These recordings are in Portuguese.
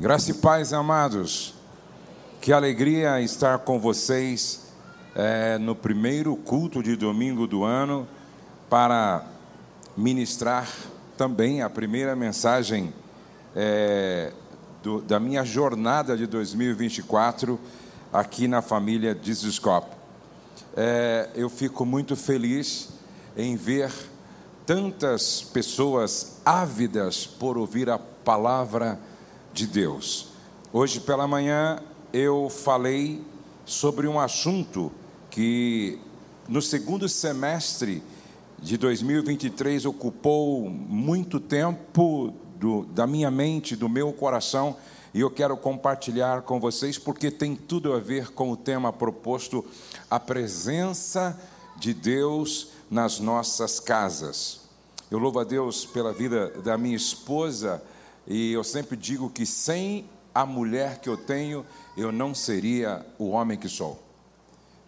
Graça e paz, amados. Que alegria estar com vocês é, no primeiro culto de domingo do ano para ministrar também a primeira mensagem é, do, da minha jornada de 2024 aqui na família Diziscope. É, eu fico muito feliz em ver tantas pessoas ávidas por ouvir a palavra de Deus. Hoje pela manhã eu falei sobre um assunto que no segundo semestre de 2023 ocupou muito tempo do, da minha mente, do meu coração, e eu quero compartilhar com vocês porque tem tudo a ver com o tema proposto: a presença de Deus nas nossas casas. Eu louvo a Deus pela vida da minha esposa e eu sempre digo que sem a mulher que eu tenho, eu não seria o homem que sou.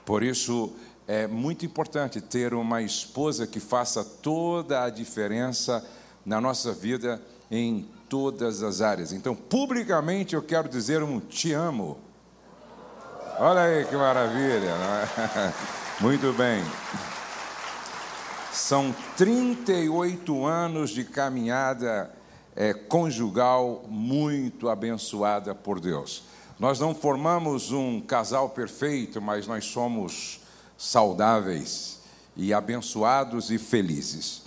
Por isso, é muito importante ter uma esposa que faça toda a diferença na nossa vida em todas as áreas. Então, publicamente, eu quero dizer um te amo. Olha aí que maravilha. É? Muito bem. São 38 anos de caminhada é, conjugal muito abençoada por Deus. Nós não formamos um casal perfeito, mas nós somos saudáveis e abençoados e felizes.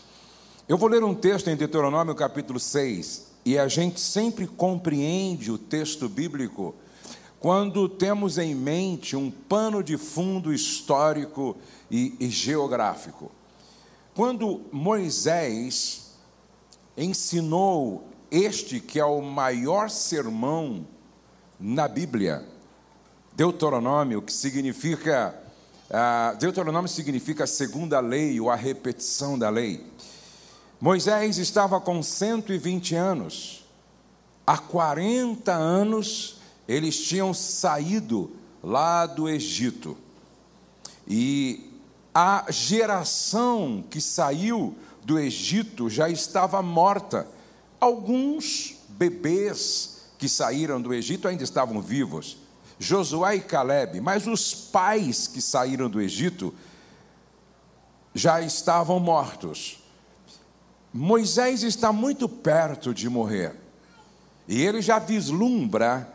Eu vou ler um texto em Deuteronômio capítulo 6, e a gente sempre compreende o texto bíblico quando temos em mente um pano de fundo histórico e, e geográfico. Quando Moisés ensinou este que é o maior sermão na Bíblia, Deuteronômio, que significa. Uh, Deuteronômio significa a segunda lei ou a repetição da lei. Moisés estava com 120 anos. Há 40 anos eles tinham saído lá do Egito. E a geração que saiu do Egito já estava morta. Alguns bebês que saíram do Egito ainda estavam vivos, Josué e Caleb, mas os pais que saíram do Egito já estavam mortos. Moisés está muito perto de morrer, e ele já vislumbra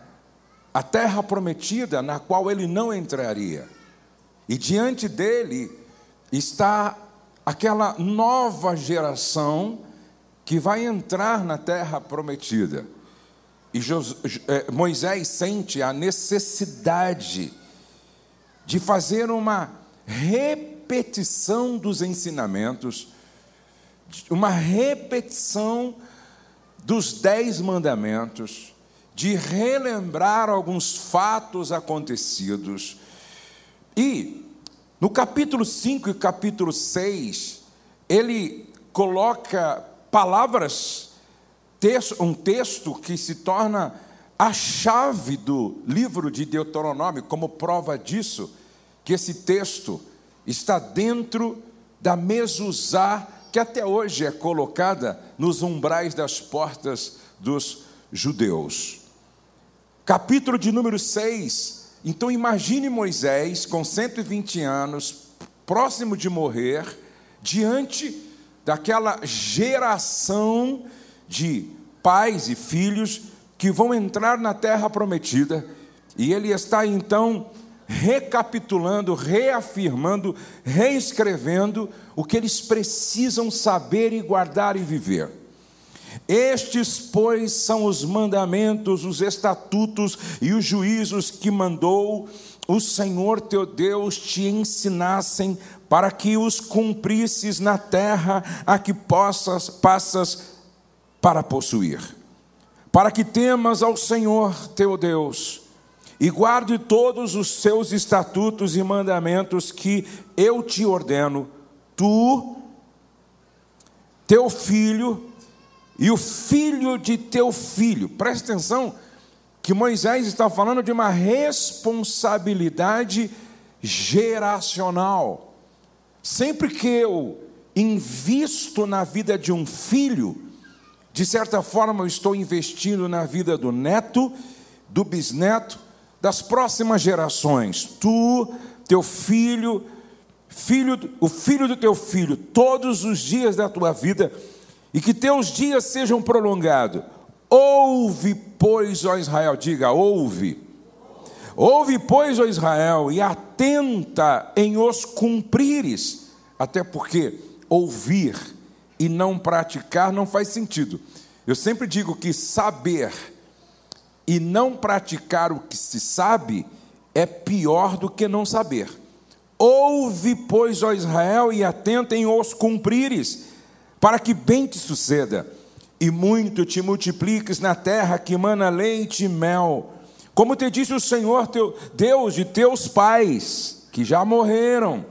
a terra prometida na qual ele não entraria, e diante dele está aquela nova geração que vai entrar na terra prometida. E é, Moisés sente a necessidade de fazer uma repetição dos ensinamentos, uma repetição dos dez mandamentos, de relembrar alguns fatos acontecidos. E no capítulo 5 e capítulo 6, ele coloca palavras, um texto que se torna a chave do livro de Deuteronômio, como prova disso, que esse texto está dentro da mezuzá que até hoje é colocada nos umbrais das portas dos judeus. Capítulo de número 6 então imagine Moisés com 120 anos, próximo de morrer, diante daquela geração de pais e filhos que vão entrar na terra prometida, e ele está então recapitulando, reafirmando, reescrevendo o que eles precisam saber e guardar e viver. Estes, pois, são os mandamentos, os estatutos e os juízos que mandou o Senhor teu Deus te ensinassem para que os cumprisses na terra a que possas, passas para possuir. Para que temas ao Senhor teu Deus e guarde todos os seus estatutos e mandamentos que eu te ordeno, tu, teu filho, e o filho de teu filho. Presta atenção que Moisés está falando de uma responsabilidade geracional. Sempre que eu invisto na vida de um filho, De certa forma, eu estou investindo na vida do neto, do bisneto, das próximas gerações. Tu, teu filho, filho, o filho do teu filho, todos os dias da tua vida, e que teus dias sejam prolongados. Ouve, pois, ó Israel, diga, ouve. Ouve, pois, ó Israel, e atenta em os cumprires, até porque ouvir e não praticar não faz sentido. Eu sempre digo que saber e não praticar o que se sabe é pior do que não saber. Ouve, pois, ó Israel, e atenta em os cumprires, para que bem te suceda, e muito te multipliques na terra que mana leite e mel, como te disse o Senhor teu Deus de teus pais, que já morreram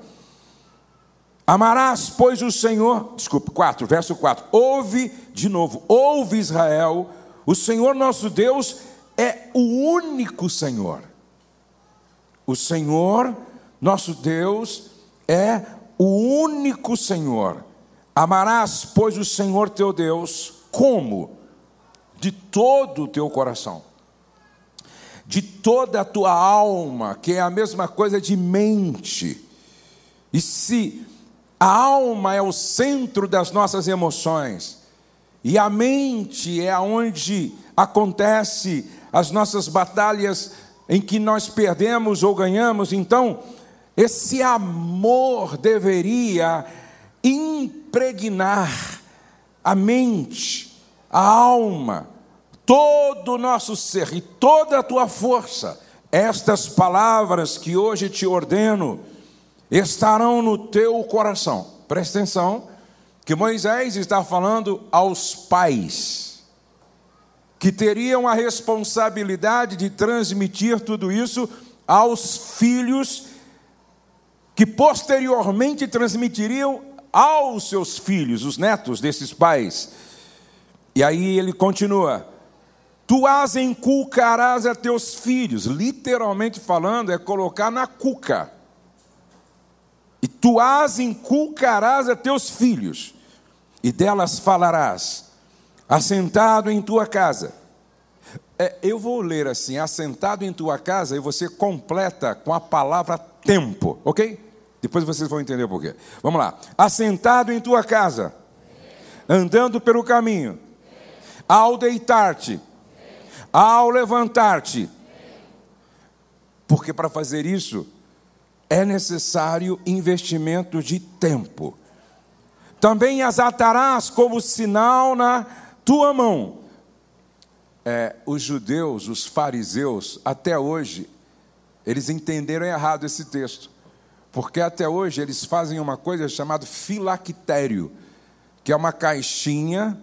Amarás, pois, o Senhor, desculpe, 4, verso 4. Ouve de novo, ouve Israel, o Senhor nosso Deus é o único Senhor. O Senhor nosso Deus é o único Senhor. Amarás, pois, o Senhor teu Deus, como? De todo o teu coração, de toda a tua alma, que é a mesma coisa de mente. E se a alma é o centro das nossas emoções. E a mente é onde acontece as nossas batalhas em que nós perdemos ou ganhamos. Então, esse amor deveria impregnar a mente, a alma, todo o nosso ser e toda a tua força. Estas palavras que hoje te ordeno estarão no teu coração. Presta atenção, que Moisés está falando aos pais, que teriam a responsabilidade de transmitir tudo isso aos filhos, que posteriormente transmitiriam aos seus filhos, os netos desses pais. E aí ele continua: Tu as inculcarás a teus filhos, literalmente falando, é colocar na cuca e tu as inculcarás a teus filhos, e delas falarás, assentado em tua casa. É, eu vou ler assim, assentado em tua casa, e você completa com a palavra tempo, ok? Depois vocês vão entender por quê. Vamos lá. Assentado em tua casa, andando pelo caminho, ao deitar-te, ao levantar-te. Porque para fazer isso, é necessário investimento de tempo. Também as atarás como sinal na tua mão. É, os judeus, os fariseus, até hoje, eles entenderam errado esse texto. Porque até hoje eles fazem uma coisa chamada filactério, que é uma caixinha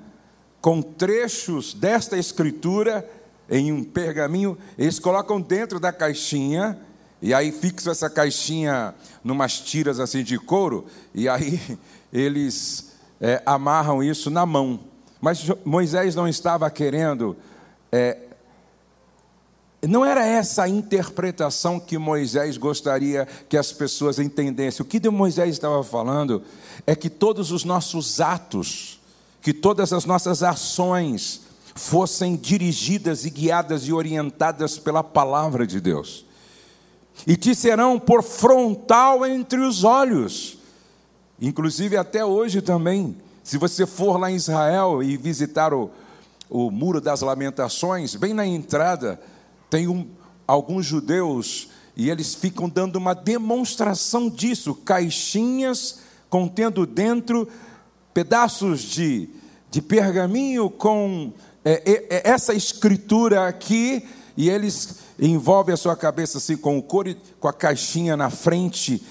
com trechos desta escritura em um pergaminho, eles colocam dentro da caixinha e aí fixam essa caixinha numas tiras assim de couro, e aí eles é, amarram isso na mão. Mas Moisés não estava querendo. É, não era essa a interpretação que Moisés gostaria que as pessoas entendessem. O que Moisés estava falando é que todos os nossos atos, que todas as nossas ações fossem dirigidas e guiadas e orientadas pela palavra de Deus e te serão por frontal entre os olhos. Inclusive, até hoje também, se você for lá em Israel e visitar o, o Muro das Lamentações, bem na entrada, tem um, alguns judeus e eles ficam dando uma demonstração disso caixinhas contendo dentro pedaços de, de pergaminho com é, é, essa escritura aqui, e eles envolve a sua cabeça assim com o couro, com a caixinha na frente,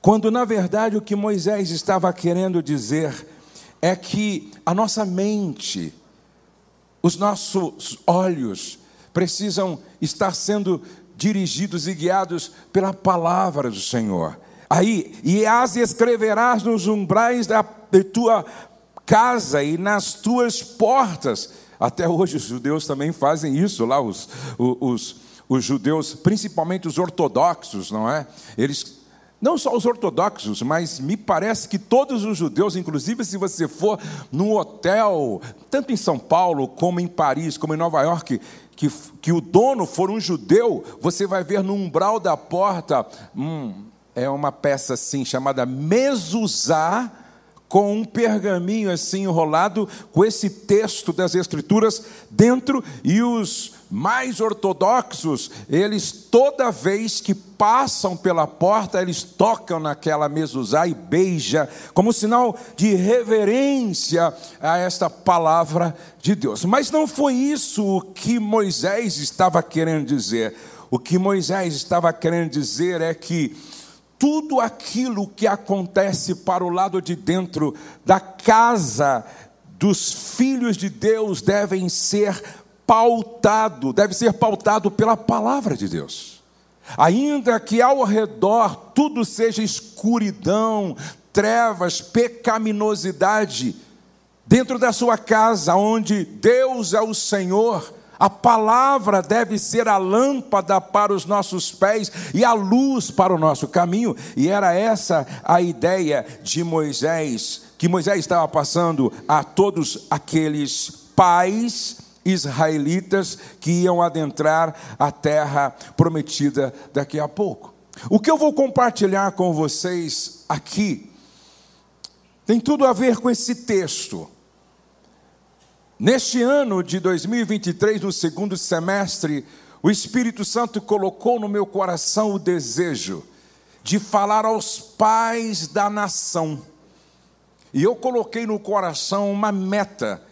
quando na verdade o que Moisés estava querendo dizer é que a nossa mente, os nossos olhos precisam estar sendo dirigidos e guiados pela palavra do Senhor. Aí, e as escreverás nos umbrais da tua casa e nas tuas portas. Até hoje os judeus também fazem isso lá, os, os, os judeus, principalmente os ortodoxos, não é? Eles Não só os ortodoxos, mas me parece que todos os judeus, inclusive se você for num hotel, tanto em São Paulo, como em Paris, como em Nova York, que, que o dono for um judeu, você vai ver no umbral da porta, hum, é uma peça assim chamada mezuzá, com um pergaminho assim enrolado, com esse texto das Escrituras dentro, e os mais ortodoxos, eles toda vez que passam pela porta, eles tocam naquela mezuzá e beija, como sinal de reverência a esta palavra de Deus. Mas não foi isso o que Moisés estava querendo dizer. O que Moisés estava querendo dizer é que tudo aquilo que acontece para o lado de dentro da casa dos filhos de Deus devem ser pautado, deve ser pautado pela palavra de Deus. Ainda que ao redor tudo seja escuridão, trevas, pecaminosidade, dentro da sua casa, onde Deus é o Senhor, a palavra deve ser a lâmpada para os nossos pés e a luz para o nosso caminho. E era essa a ideia de Moisés, que Moisés estava passando a todos aqueles pais israelitas que iam adentrar a terra prometida daqui a pouco. O que eu vou compartilhar com vocês aqui tem tudo a ver com esse texto. Neste ano de 2023, no segundo semestre, o Espírito Santo colocou no meu coração o desejo de falar aos pais da nação. E eu coloquei no coração uma meta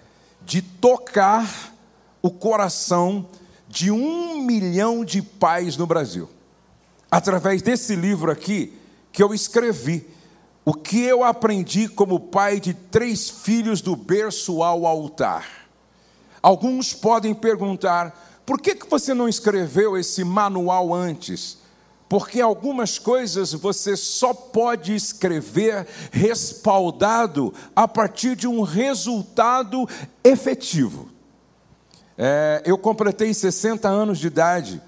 de tocar o coração de um milhão de pais no Brasil. Através desse livro aqui que eu escrevi, o que eu aprendi como pai de três filhos do berço ao altar. Alguns podem perguntar: por que, que você não escreveu esse manual antes? Porque algumas coisas você só pode escrever respaldado a partir de um resultado efetivo. É, eu completei 60 anos de idade,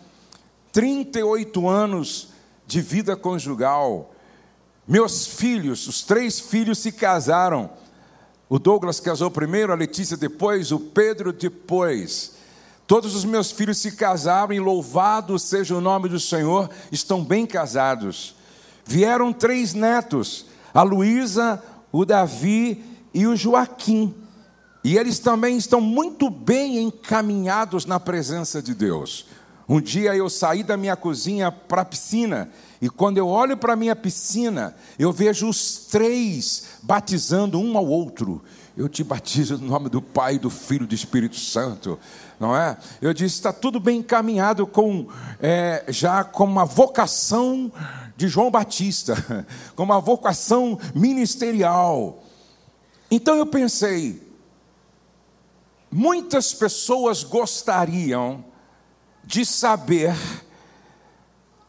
38 anos de vida conjugal. Meus filhos, os três filhos se casaram. O Douglas casou primeiro, a Letícia depois, o Pedro depois. Todos os meus filhos se casaram e louvado seja o nome do Senhor, estão bem casados. Vieram três netos, a Luísa, o Davi e o Joaquim. E eles também estão muito bem encaminhados na presença de Deus. Um dia eu saí da minha cozinha para a piscina, e quando eu olho para a minha piscina, eu vejo os três batizando um ao outro. Eu te batizo no nome do Pai, do Filho e do Espírito Santo, não é? Eu disse: está tudo bem encaminhado com é, já com uma vocação de João Batista, com uma vocação ministerial. Então eu pensei, muitas pessoas gostariam de saber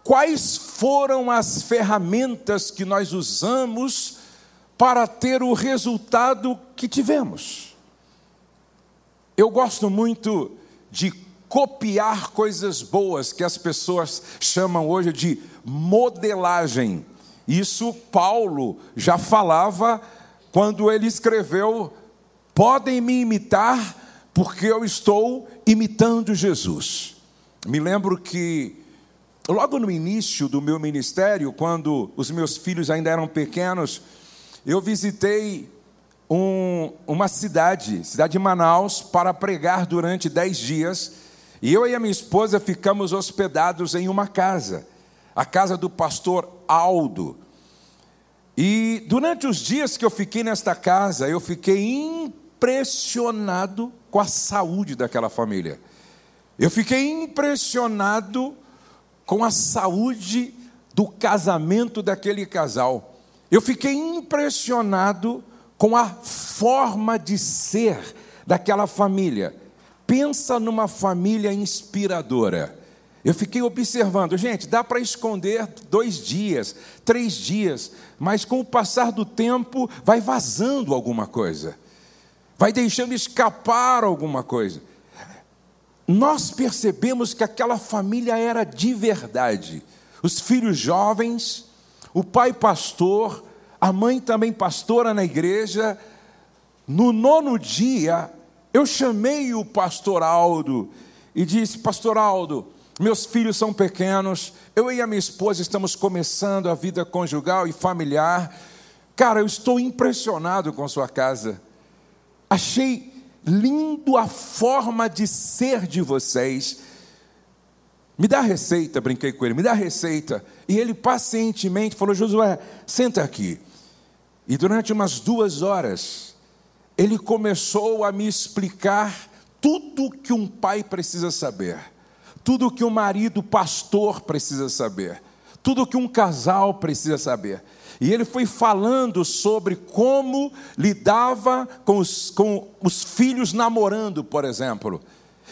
quais foram as ferramentas que nós usamos para ter o resultado que tivemos. Eu gosto muito de copiar coisas boas que as pessoas chamam hoje de modelagem. Isso Paulo já falava quando ele escreveu: podem me imitar, porque eu estou imitando Jesus. Me lembro que, logo no início do meu ministério, quando os meus filhos ainda eram pequenos, eu visitei um, uma cidade, cidade de Manaus, para pregar durante dez dias. E eu e a minha esposa ficamos hospedados em uma casa, a casa do pastor Aldo. E durante os dias que eu fiquei nesta casa, eu fiquei impressionado com a saúde daquela família. Eu fiquei impressionado com a saúde do casamento daquele casal. Eu fiquei impressionado com a forma de ser daquela família. Pensa numa família inspiradora. Eu fiquei observando, gente, dá para esconder dois dias, três dias, mas com o passar do tempo vai vazando alguma coisa vai deixando escapar alguma coisa. Nós percebemos que aquela família era de verdade. Os filhos jovens, o pai pastor, a mãe também pastora na igreja. No nono dia, eu chamei o pastor Aldo e disse: Pastor Aldo, meus filhos são pequenos, eu e a minha esposa estamos começando a vida conjugal e familiar. Cara, eu estou impressionado com sua casa. Achei lindo a forma de ser de vocês. Me dá a receita, brinquei com ele, me dá a receita. E ele pacientemente falou: Josué, senta aqui. E durante umas duas horas, ele começou a me explicar tudo que um pai precisa saber, tudo que um marido pastor precisa saber, tudo que um casal precisa saber. E ele foi falando sobre como lidava com os, com os filhos namorando, por exemplo.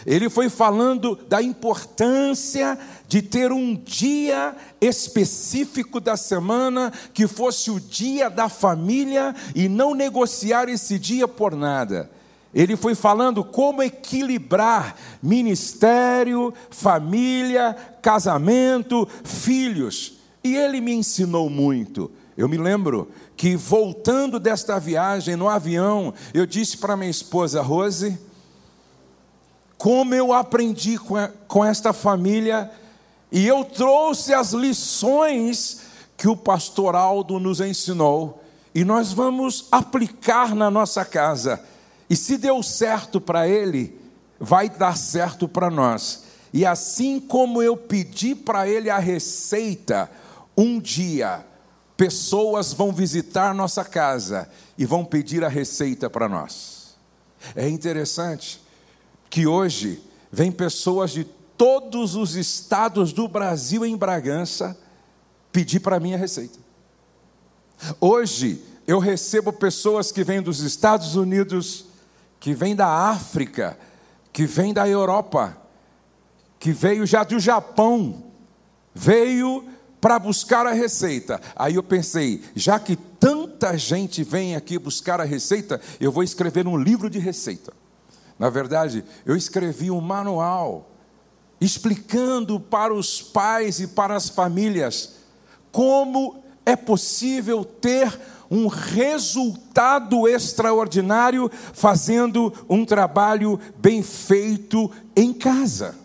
Ele foi falando da importância de ter um dia específico da semana que fosse o dia da família e não negociar esse dia por nada. Ele foi falando como equilibrar ministério, família, casamento, filhos. E ele me ensinou muito. Eu me lembro que voltando desta viagem no avião, eu disse para minha esposa Rose, como eu aprendi com, esta família, e eu trouxe as lições que o pastor Aldo nos ensinou, e nós vamos aplicar na nossa casa. E se deu certo para ele, vai dar certo para nós. E assim como eu pedi para ele a receita, um dia pessoas vão visitar nossa casa e vão pedir a receita para nós. É interessante que hoje vem pessoas de todos os estados do Brasil em Bragança pedir para mim a receita. Hoje eu recebo pessoas que vêm dos Estados Unidos, que vêm da África, que vêm da Europa, que veio já do Japão, veio para buscar a receita. Aí eu pensei, já que tanta gente vem aqui buscar a receita, eu vou escrever um livro de receita. Na verdade, eu escrevi um manual explicando para os pais e para as famílias como é possível ter um resultado extraordinário fazendo um trabalho bem feito em casa.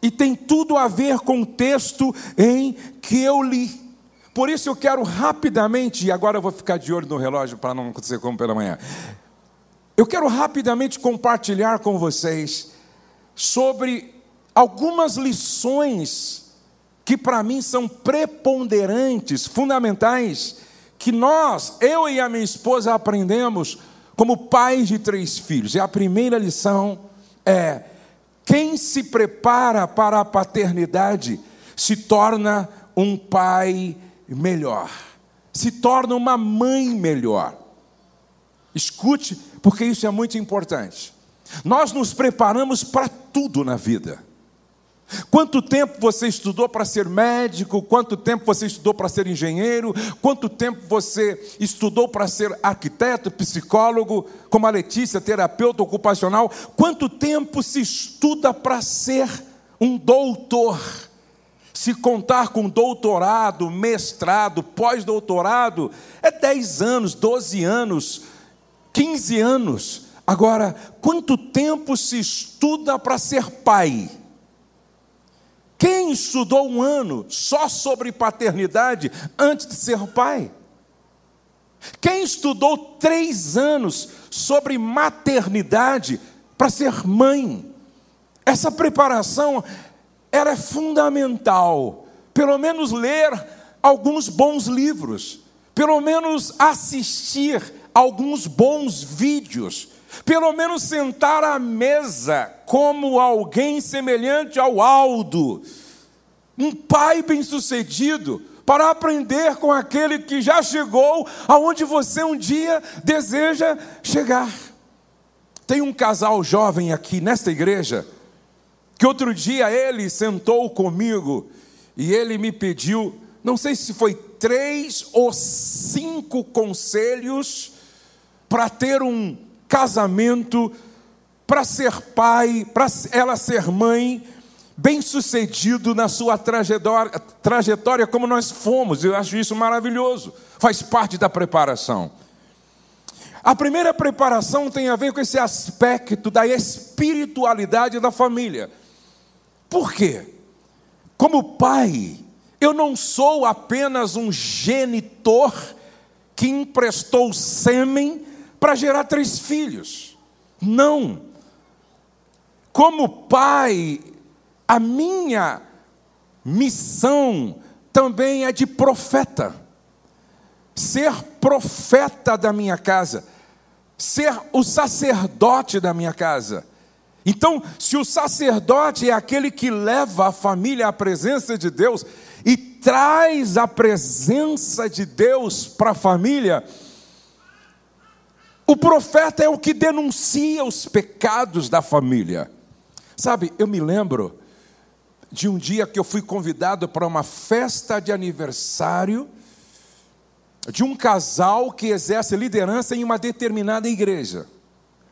E tem tudo a ver com o texto em que eu li. Por isso eu quero rapidamente, e agora eu vou ficar de olho no relógio para não acontecer como pela manhã. Eu quero rapidamente compartilhar com vocês sobre algumas lições que para mim são preponderantes, fundamentais, que nós, eu e a minha esposa, aprendemos como pais de três filhos. E a primeira lição é: quem se prepara para a paternidade se torna um pai melhor, se torna uma mãe melhor. Escute, porque isso é muito importante. Nós nos preparamos para tudo na vida. Quanto tempo você estudou para ser médico? Quanto tempo você estudou para ser engenheiro? Quanto tempo você estudou para ser arquiteto, psicólogo, como a Letícia, terapeuta ocupacional? Quanto tempo se estuda para ser um doutor? Se contar com doutorado, mestrado, pós-doutorado, é 10 anos, 12 anos 15 anos. Agora, quanto tempo se estuda para ser pai? Quem estudou um ano só sobre paternidade antes de ser pai? Quem estudou três anos sobre maternidade para ser mãe? Essa preparação ela é fundamental. Pelo menos ler alguns bons livros, pelo menos assistir alguns bons vídeos, pelo menos sentar à mesa como alguém semelhante ao Aldo, um pai bem-sucedido, para aprender com aquele que já chegou aonde você um dia deseja chegar. Tem um casal jovem aqui nesta igreja, que outro dia ele sentou comigo e ele me pediu, não sei se foi três ou cinco conselhos para ter um casamento, para ser pai, para ela ser mãe, bem-sucedido na sua trajetória, trajetória como nós fomos. Eu acho isso maravilhoso. Faz parte da preparação. A primeira preparação tem a ver com esse aspecto da espiritualidade da família. Por quê? Como pai, eu não sou apenas um genitor que emprestou sêmen para gerar três filhos. Não. Como pai, a minha missão também é de profeta. Ser profeta da minha casa, ser o sacerdote da minha casa. Então, se o sacerdote é aquele que leva a família à presença de Deus e traz a presença de Deus para a família, o profeta é o que denuncia os pecados da família. Sabe, eu me lembro de um dia que eu fui convidado para uma festa de aniversário de um casal que exerce liderança em uma determinada igreja.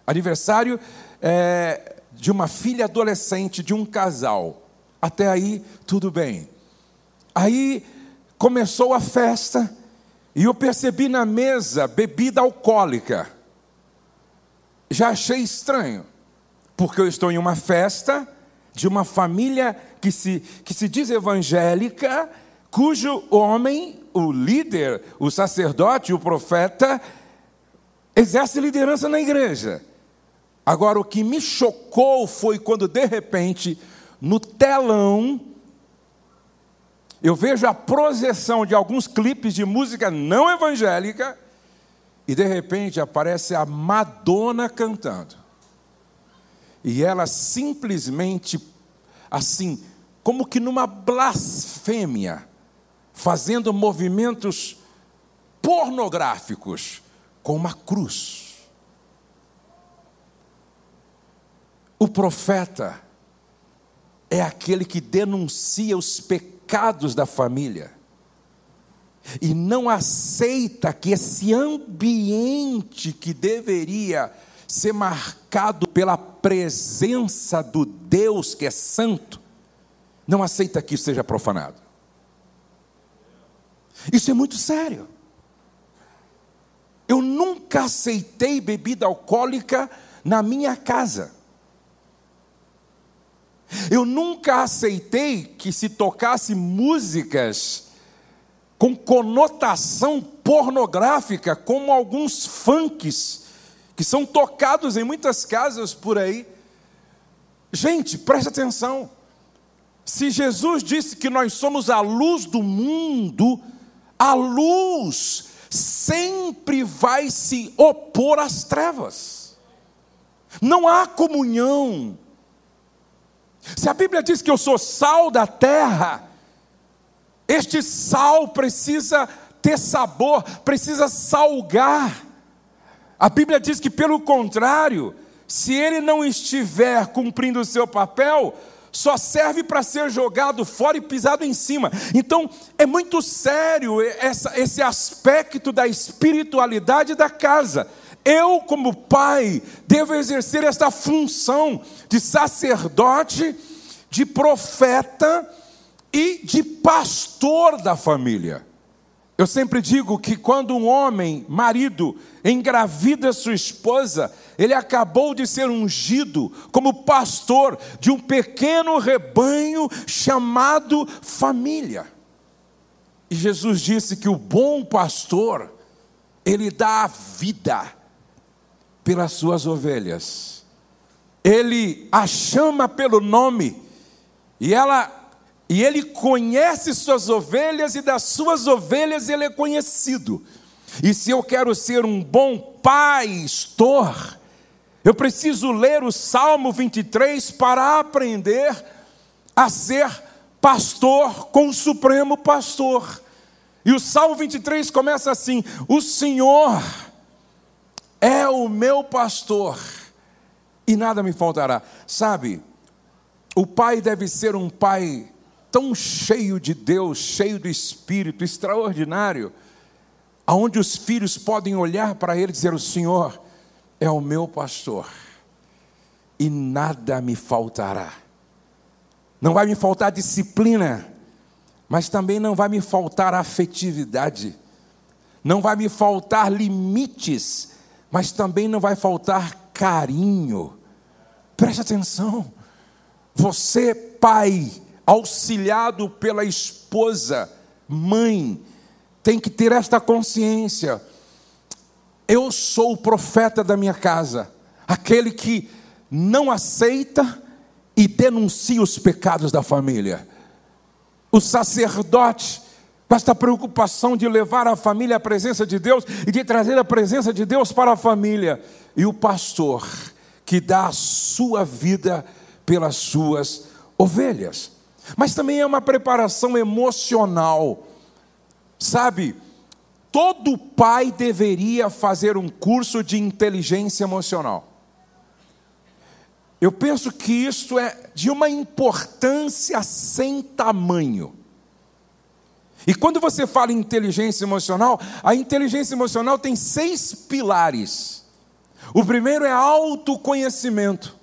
Aniversário é, de uma filha adolescente de um casal. Até aí, tudo bem. Aí começou a festa e eu percebi na mesa bebida alcoólica. Já achei estranho, porque eu estou em uma festa de uma família que se, que se diz evangélica, cujo homem, o líder, o sacerdote, o profeta, exerce liderança na igreja. Agora, o que me chocou foi quando, de repente, no telão, eu vejo a projeção de alguns clipes de música não evangélica, e de repente aparece a Madonna cantando. E ela simplesmente, assim, como que numa blasfêmia, fazendo movimentos pornográficos com uma cruz. O profeta é aquele que denuncia os pecados da família e não aceita que esse ambiente que deveria ser marcado pela presença do Deus que é santo, não aceita que isso seja profanado. Isso é muito sério. Eu nunca aceitei bebida alcoólica na minha casa. Eu nunca aceitei que se tocasse músicas com conotação pornográfica, como alguns funks que são tocados em muitas casas por aí. Gente, preste atenção. Se Jesus disse que nós somos a luz do mundo, a luz sempre vai se opor às trevas. Não há comunhão. Se a Bíblia diz que eu sou sal da terra, este sal precisa ter sabor, precisa salgar. A Bíblia diz que, pelo contrário, se ele não estiver cumprindo o seu papel, só serve para ser jogado fora e pisado em cima. Então, é muito sério essa, esse aspecto da espiritualidade da casa. Eu, como pai, devo exercer esta função de sacerdote, de profeta e de pastor da família. Eu sempre digo que quando um homem, marido, engravida sua esposa, ele acabou de ser ungido como pastor de um pequeno rebanho chamado família. E Jesus disse que o bom pastor, ele dá a vida pelas suas ovelhas. Ele a chama pelo nome e ela e ele conhece suas ovelhas, e das suas ovelhas ele é conhecido. E se eu quero ser um bom pastor, eu preciso ler o Salmo 23 para aprender a ser pastor com o Supremo Pastor. E o Salmo 23 começa assim: O Senhor é o meu pastor, e nada me faltará. Sabe, o pai deve ser um pai tão cheio de Deus, cheio do Espírito, extraordinário, aonde os filhos podem olhar para ele e dizer: O Senhor é o meu pastor, e nada me faltará. não vai me faltar disciplina, mas também não vai me faltar afetividade, não vai me faltar limites, mas também não vai faltar carinho. Preste atenção. Você, pai, auxiliado pela esposa, mãe, tem que ter esta consciência. Eu sou o profeta da minha casa, aquele que não aceita e denuncia os pecados da família. O sacerdote, com esta preocupação de levar a família à presença de Deus e de trazer a presença de Deus para a família. E o pastor, que dá a sua vida pelas suas ovelhas. Mas também é uma preparação emocional. Sabe, todo pai deveria fazer um curso de inteligência emocional. Eu penso que isso é de uma importância sem tamanho. E quando você fala em inteligência emocional, a inteligência emocional tem seis pilares. O primeiro é autoconhecimento.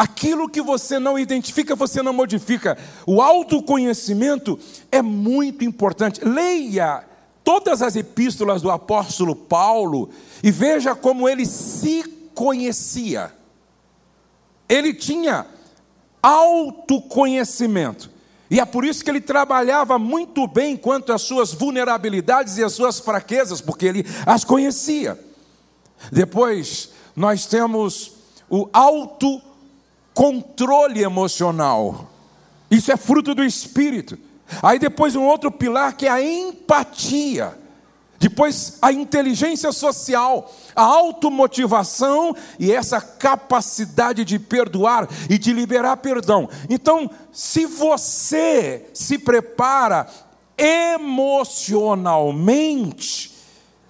Aquilo que você não identifica, você não modifica. O autoconhecimento é muito importante. Leia todas as epístolas do apóstolo Paulo e veja como ele se conhecia ele tinha autoconhecimento. E é por isso que ele trabalhava muito bem quanto às suas vulnerabilidades e às suas fraquezas, porque ele as conhecia. Depois, nós temos o autocontrole emocional. Isso é fruto do espírito. Aí depois um outro pilar que é a empatia. Depois, a inteligência social, a automotivação e essa capacidade de perdoar e de liberar perdão. Então, se você se prepara emocionalmente,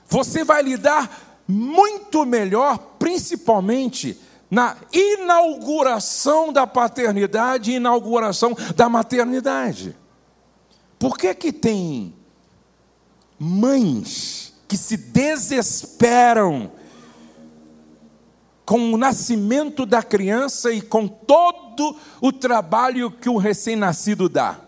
você vai lidar muito melhor, principalmente na inauguração da paternidade e inauguração da maternidade. Por que que tem mães que se desesperam com o nascimento da criança e com todo o trabalho que o recém-nascido dá.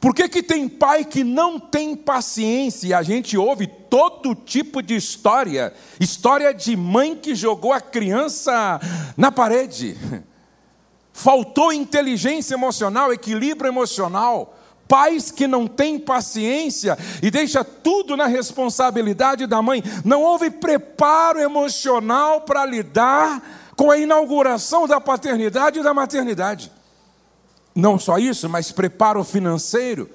Por que, que tem pai que não tem paciência? E a gente ouve todo tipo de história história de mãe que jogou a criança na parede. Faltou inteligência emocional, equilíbrio emocional Pais que não têm paciência e deixa tudo na responsabilidade da mãe. Não houve preparo emocional para lidar com a inauguração da paternidade e da maternidade. Não só isso, mas preparo financeiro.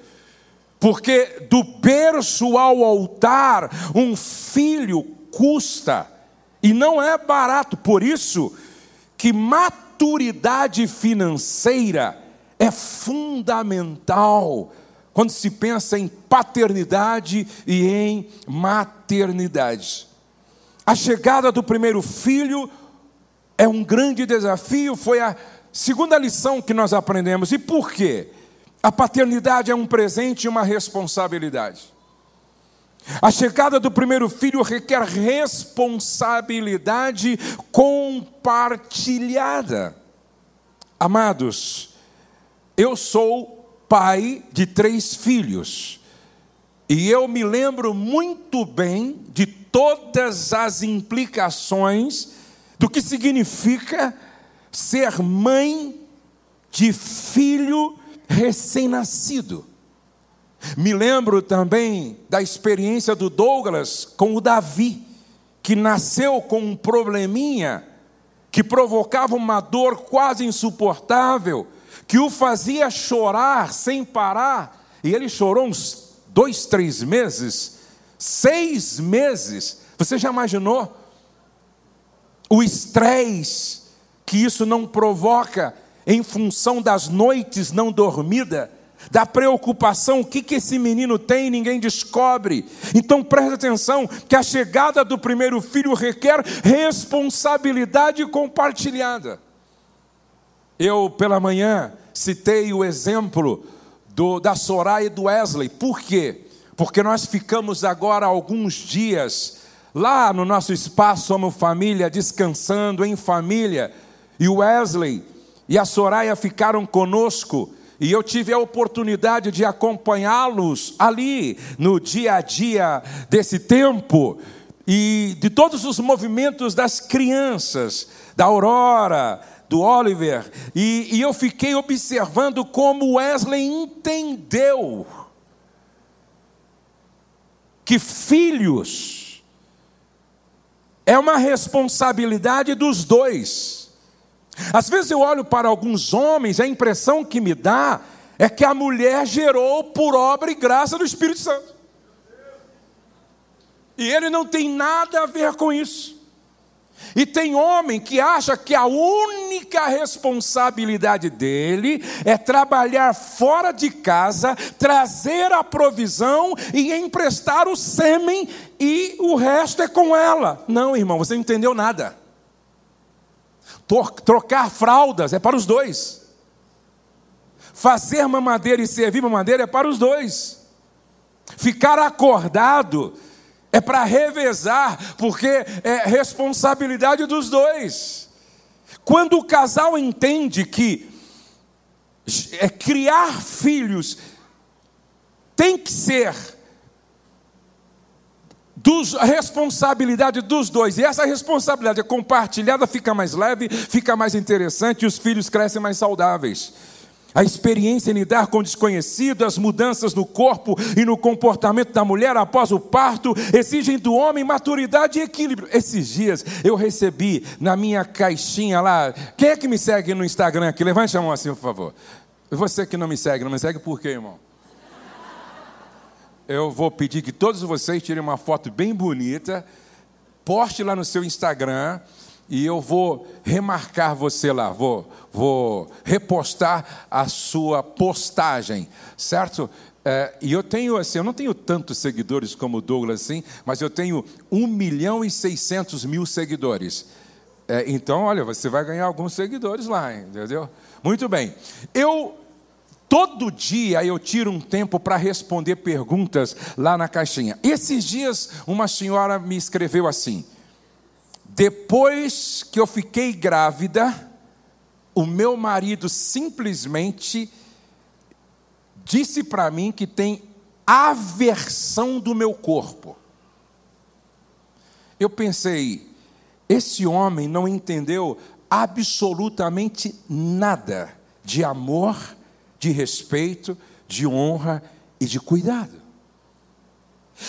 Porque do berço ao altar, um filho custa e não é barato. Por isso que maturidade financeira é fundamental quando se pensa em paternidade e em maternidade. A chegada do primeiro filho é um grande desafio, foi a segunda lição que nós aprendemos. E por quê? A paternidade é um presente e uma responsabilidade. A chegada do primeiro filho requer responsabilidade compartilhada. Amados, eu sou pai de três filhos. E eu me lembro muito bem de todas as implicações do que significa ser mãe de filho recém-nascido. Me lembro também da experiência do Douglas com o Davi, que nasceu com um probleminha que provocava uma dor quase insuportável que o fazia chorar sem parar, e ele chorou uns dois, três meses, seis meses. Você já imaginou o estresse que isso não provoca em função das noites não dormidas? da preocupação, o que, que esse menino tem, ninguém descobre. Então preste atenção que a chegada do primeiro filho requer responsabilidade compartilhada. Eu, pela manhã, citei o exemplo do, da Soraya e do Wesley. Por quê? Porque nós ficamos agora alguns dias lá no nosso espaço como família, descansando em família. E o Wesley e a Soraya ficaram conosco. E eu tive a oportunidade de acompanhá-los ali no dia a dia desse tempo e de todos os movimentos das crianças, da Aurora, do Oliver, e, e eu fiquei observando como Wesley entendeu que filhos é uma responsabilidade dos dois. Às vezes eu olho para alguns homens, a impressão que me dá é que a mulher gerou por obra e graça do Espírito Santo. E ele não tem nada a ver com isso. E tem homem que acha que a única responsabilidade dele é trabalhar fora de casa, trazer a provisão e emprestar o sêmen, e o resto é com ela. Não, irmão, você não entendeu nada. Trocar fraldas é para os dois. Fazer mamadeira e servir mamadeira é para os dois. Ficar acordado é para revezar, porque é responsabilidade dos dois. Quando o casal entende que é criar filhos tem que ser dos, responsabilidade dos dois, e essa responsabilidade é compartilhada, fica mais leve, fica mais interessante e os filhos crescem mais saudáveis. A experiência em lidar com desconhecido, as mudanças no corpo e no comportamento da mulher após o parto, exigem do homem maturidade e equilíbrio. Esses dias eu recebi na minha caixinha lá. Quem é que me segue no Instagram aqui? Levante a mão assim, por favor. Você que não me segue, não me segue por quê, irmão? Eu vou pedir que todos vocês tirem uma foto bem bonita, poste lá no seu Instagram e eu vou remarcar você lá, vou, vou repostar a sua postagem, certo? É, e eu tenho assim, eu não tenho tantos seguidores como o Douglas assim, mas eu tenho 1 milhão e 600 mil seguidores. É, então, olha, você vai ganhar alguns seguidores lá, entendeu? Muito bem. Eu todo dia eu tiro um tempo para responder perguntas lá na caixinha. Esses dias uma senhora me escreveu assim: depois que eu fiquei grávida, o meu marido simplesmente disse para mim que tem aversão do meu corpo. Eu pensei, esse homem não entendeu absolutamente nada de amor, de respeito, de honra e de cuidado.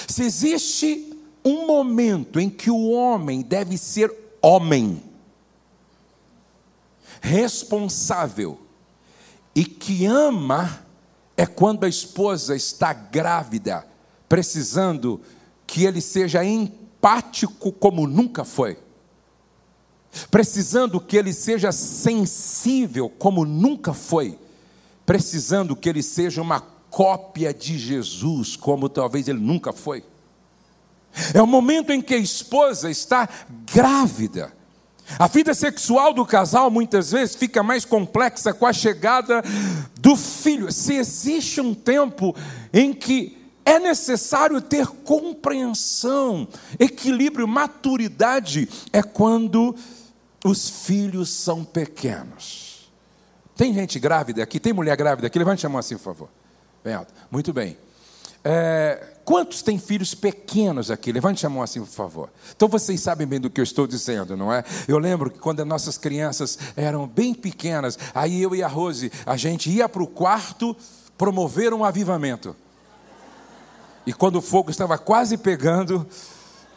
Se existe um momento em que o homem deve ser homem, responsável e que ama, é quando a esposa está grávida, precisando que ele seja empático como nunca foi, precisando que ele seja sensível como nunca foi, precisando que ele seja uma cópia de Jesus como talvez ele nunca foi. É o momento em que a esposa está grávida. A vida sexual do casal muitas vezes fica mais complexa com a chegada do filho. Se existe um tempo em que é necessário ter compreensão, equilíbrio, maturidade, é quando os filhos são pequenos. Tem gente grávida aqui? Tem mulher grávida aqui? Levante a mão assim, por favor. Bem alto. Muito bem. É, Quantos têm filhos pequenos aqui? Levante a mão assim, por favor. Então vocês sabem bem do que eu estou dizendo, não é? Eu lembro que quando as nossas crianças eram bem pequenas, aí eu e a Rose, a gente ia para o quarto promover um avivamento. E quando o fogo estava quase pegando,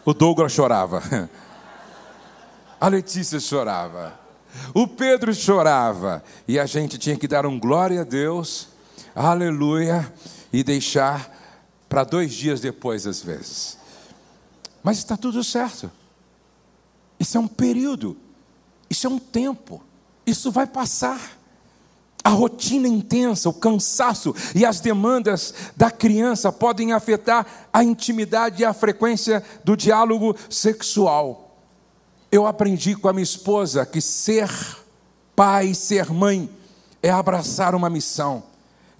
o Douglas chorava. A Letícia chorava. O Pedro chorava. E a gente tinha que dar um glória a Deus, aleluia, e deixar para dois dias depois, às vezes. Mas está tudo certo. Isso é um período, isso é um tempo, isso vai passar. A rotina intensa, o cansaço e as demandas da criança podem afetar a intimidade e a frequência do diálogo sexual. Eu aprendi com a minha esposa que ser pai, ser mãe, é abraçar uma missão,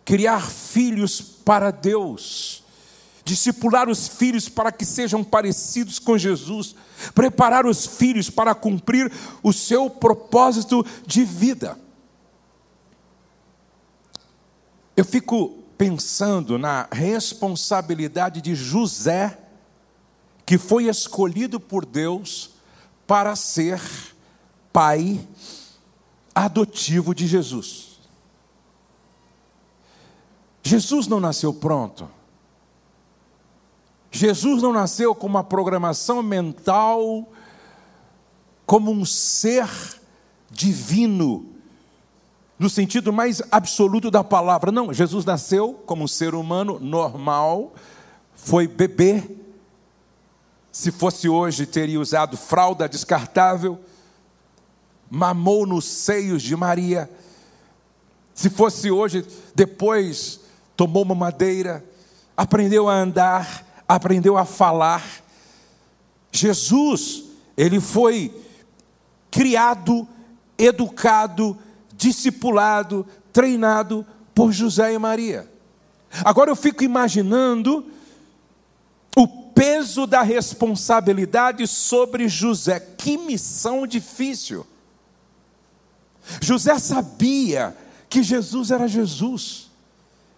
criar filhos para Deus. Discipular os filhos para que sejam parecidos com Jesus, preparar os filhos para cumprir o seu propósito de vida. Eu fico pensando na responsabilidade de José, que foi escolhido por Deus para ser pai adotivo de Jesus. Jesus não nasceu pronto. Jesus não nasceu com uma programação mental como um ser divino, no sentido mais absoluto da palavra. Não, Jesus nasceu como um ser humano normal, foi bebê. Se fosse hoje, teria usado fralda descartável, mamou nos seios de Maria. Se fosse hoje, depois tomou uma madeira, aprendeu a andar, aprendeu a falar. Jesus, ele foi criado, educado, discipulado, treinado por José e Maria. Agora eu fico imaginando o peso da responsabilidade sobre José. Que missão difícil. José sabia que Jesus era Jesus.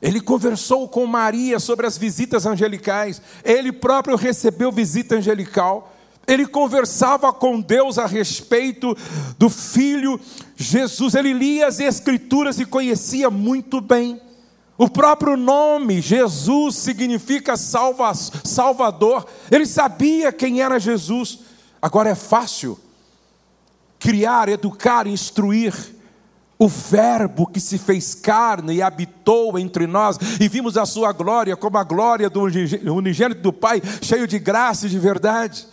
Ele conversou com Maria sobre as visitas angelicais. Ele próprio recebeu visita angelical. Ele conversava com Deus a respeito do filho Jesus. Ele lia as Escrituras e conhecia muito bem. O próprio nome, Jesus, significa salva, Salvador. Ele sabia quem era Jesus. Agora é fácil criar, educar, instruir o Verbo que se fez carne e habitou entre nós, e vimos a sua glória como a glória do unigênito do Pai, cheio de graça e de verdade.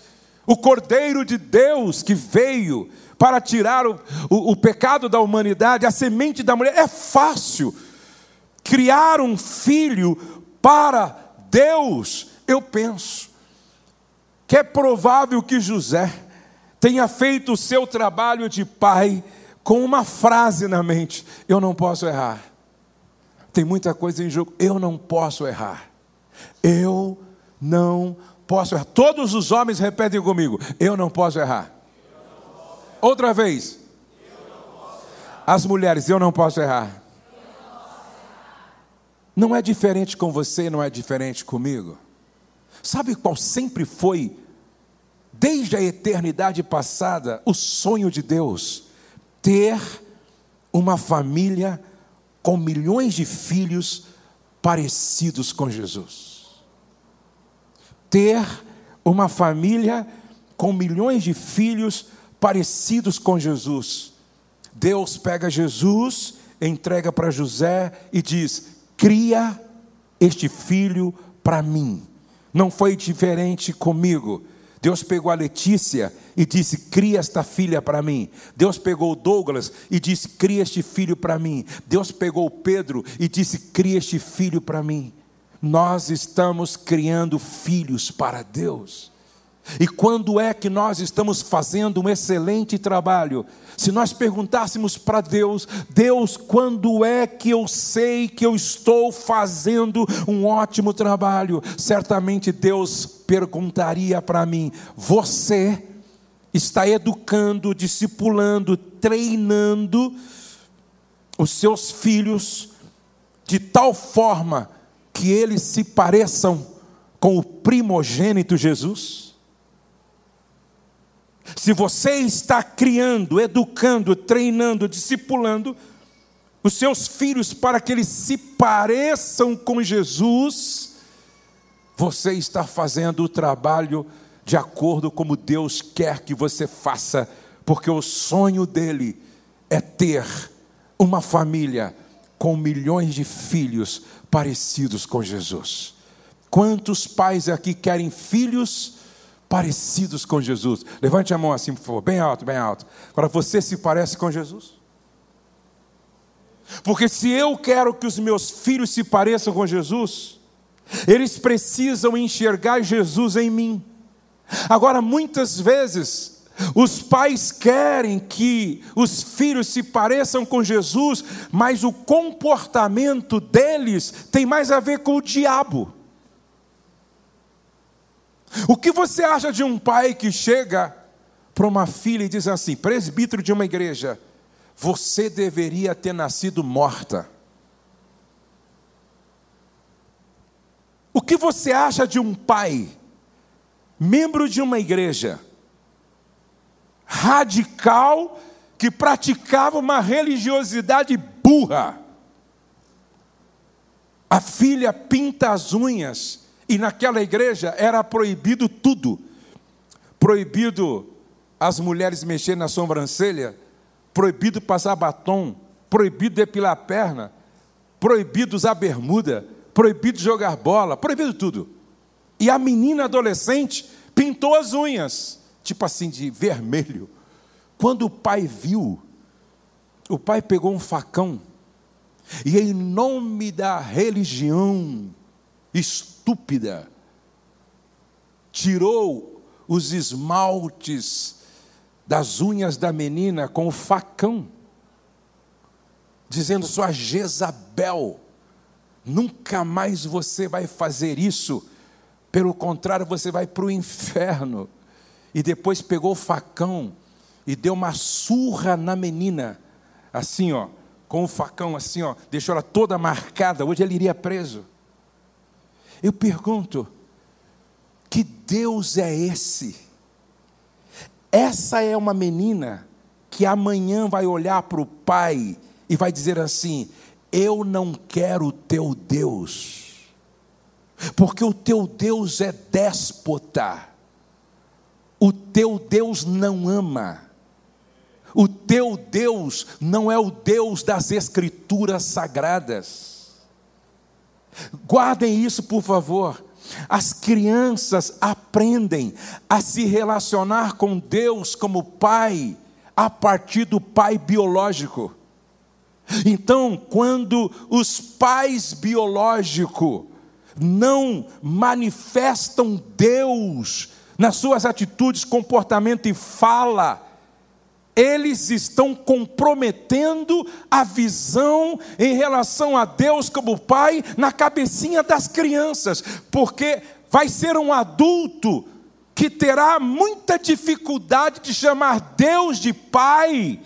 O Cordeiro de Deus que veio para tirar o, o, o pecado da humanidade, a semente da mulher. É fácil criar um filho para Deus, eu penso que é provável que José tenha feito o seu trabalho de pai com uma frase na mente: eu não posso errar. Tem muita coisa em jogo, eu não posso errar. Eu não posso errar. Todos os homens repetem comigo: eu não posso errar. Outra vez. As mulheres, eu não posso errar. Não é diferente com você, não é diferente comigo. Sabe qual sempre foi, desde a eternidade passada, o sonho de Deus? ter uma família com milhões de filhos parecidos com Jesus. Ter uma família com milhões de filhos parecidos com Jesus. Deus pega Jesus, entrega para José e diz: cria este filho para mim. Não foi diferente comigo. Deus pegou a Letícia e disse: Cria esta filha para mim. Deus pegou o Douglas e disse: Cria este filho para mim. Deus pegou o Pedro e disse: Cria este filho para mim. Nós estamos criando filhos para Deus. E quando é que nós estamos fazendo um excelente trabalho? Se nós perguntássemos para Deus, Deus, quando é que eu sei que eu estou fazendo um ótimo trabalho? Certamente Deus perguntaria para mim: Você está educando, discipulando, treinando os seus filhos de tal forma que eles se pareçam com o primogênito Jesus? Se você está criando, educando, treinando, discipulando os seus filhos para que eles se pareçam com Jesus, você está fazendo o trabalho de acordo como Deus quer que você faça, porque o sonho dele é ter uma família com milhões de filhos parecidos com Jesus. Quantos pais aqui querem filhos parecidos com Jesus. Levante a mão assim, por favor, bem alto, bem alto. Agora você se parece com Jesus? Porque se eu quero que os meus filhos se pareçam com Jesus, eles precisam enxergar Jesus em mim. Agora, muitas vezes, os pais querem que os filhos se pareçam com Jesus, mas o comportamento deles tem mais a ver com o diabo. O que você acha de um pai que chega para uma filha e diz assim: presbítero de uma igreja, você deveria ter nascido morta. O que você acha de um pai, membro de uma igreja, radical, que praticava uma religiosidade burra? A filha pinta as unhas, e naquela igreja era proibido tudo. Proibido as mulheres mexerem na sobrancelha, proibido passar batom, proibido depilar a perna, proibido usar bermuda, proibido jogar bola, proibido tudo. E a menina adolescente pintou as unhas, tipo assim, de vermelho. Quando o pai viu, o pai pegou um facão e, em nome da religião estúpida, tirou os esmaltes das unhas da menina com o facão, dizendo: Sua Jezabel, nunca mais você vai fazer isso, pelo contrário, você vai para o inferno. E depois pegou o facão e deu uma surra na menina, assim, ó, com o facão, assim, ó, deixou ela toda marcada. Hoje ele iria preso. Eu pergunto: que Deus é esse? Essa é uma menina que amanhã vai olhar para o pai e vai dizer assim: Eu não quero o teu Deus, porque o teu Deus é déspota, o teu Deus não ama, o teu Deus não é o Deus das Escrituras sagradas. Guardem isso, por favor. As crianças aprendem a se relacionar com Deus como Pai a partir do Pai biológico. Então, quando os pais biológicos não manifestam Deus nas suas atitudes, comportamento e fala, eles estão comprometendo a visão em relação a Deus como Pai na cabecinha das crianças, porque vai ser um adulto que terá muita dificuldade de chamar Deus de Pai,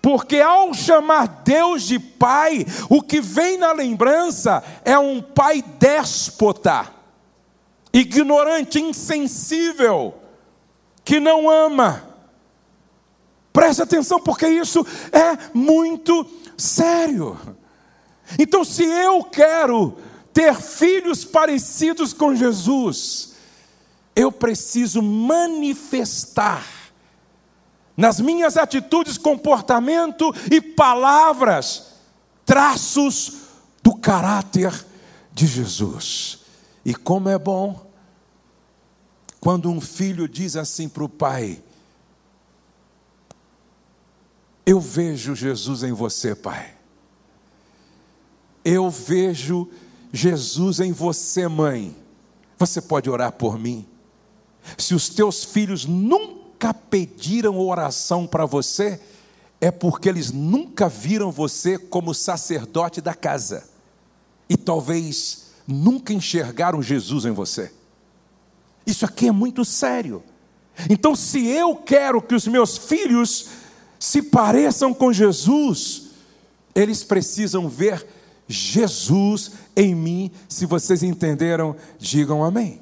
porque ao chamar Deus de Pai, o que vem na lembrança é um Pai déspota, ignorante, insensível, que não ama Preste atenção, porque isso é muito sério. Então, se eu quero ter filhos parecidos com Jesus, eu preciso manifestar nas minhas atitudes, comportamento e palavras traços do caráter de Jesus. E como é bom quando um filho diz assim para o pai: Eu vejo Jesus em você, Pai. Eu vejo Jesus em você, mãe. Você pode orar por mim? Se os teus filhos nunca pediram oração para você, é porque eles nunca viram você como sacerdote da casa. E talvez nunca enxergaram Jesus em você. Isso aqui é muito sério. Então, se eu quero que os meus filhos se pareçam com Jesus, eles precisam ver Jesus em mim. Se vocês entenderam, digam amém.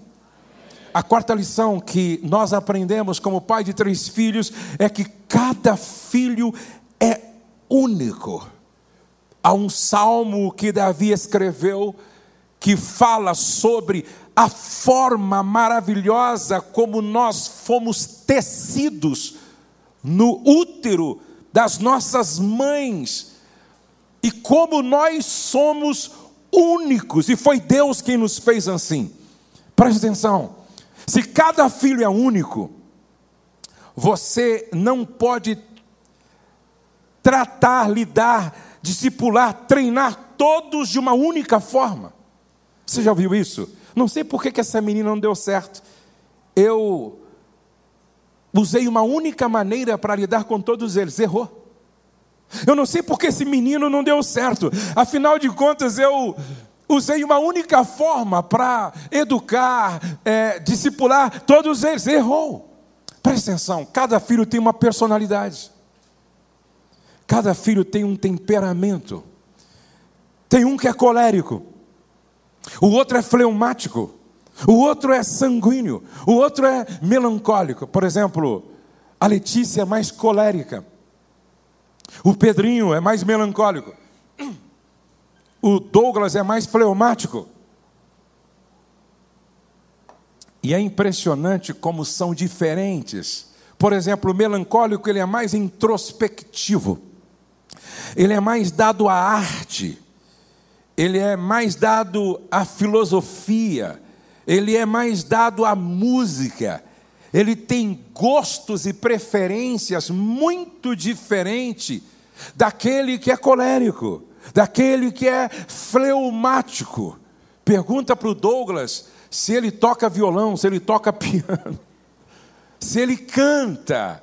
A quarta lição que nós aprendemos como pai de três filhos é que cada filho é único. Há um salmo que Davi escreveu que fala sobre a forma maravilhosa como nós fomos tecidos no útero das nossas mães, e como nós somos únicos, e foi Deus quem nos fez assim. Preste atenção: se cada filho é único, você não pode tratar, lidar, discipular, treinar todos de uma única forma. Você já ouviu isso? Não sei por que, que essa menina não deu certo. Eu usei uma única maneira para lidar com todos eles, errou. Eu não sei porque esse menino não deu certo, afinal de contas eu usei uma única forma para educar, é, discipular todos eles, errou. Presta atenção, cada filho tem uma personalidade, cada filho tem um temperamento. Tem um que é colérico, O outro é fleumático. O outro é sanguíneo. O outro é melancólico. Por exemplo, a Letícia é mais colérica. O Pedrinho é mais melancólico. O Douglas é mais fleumático. E é impressionante como são diferentes. Por exemplo, o melancólico ele é mais introspectivo. Ele é mais dado à arte. Ele é mais dado à filosofia. Ele é mais dado à música. Ele tem gostos e preferências muito diferentes daquele que é colérico, daquele que é fleumático. Pergunta para o Douglas se ele toca violão, se ele toca piano, se ele canta,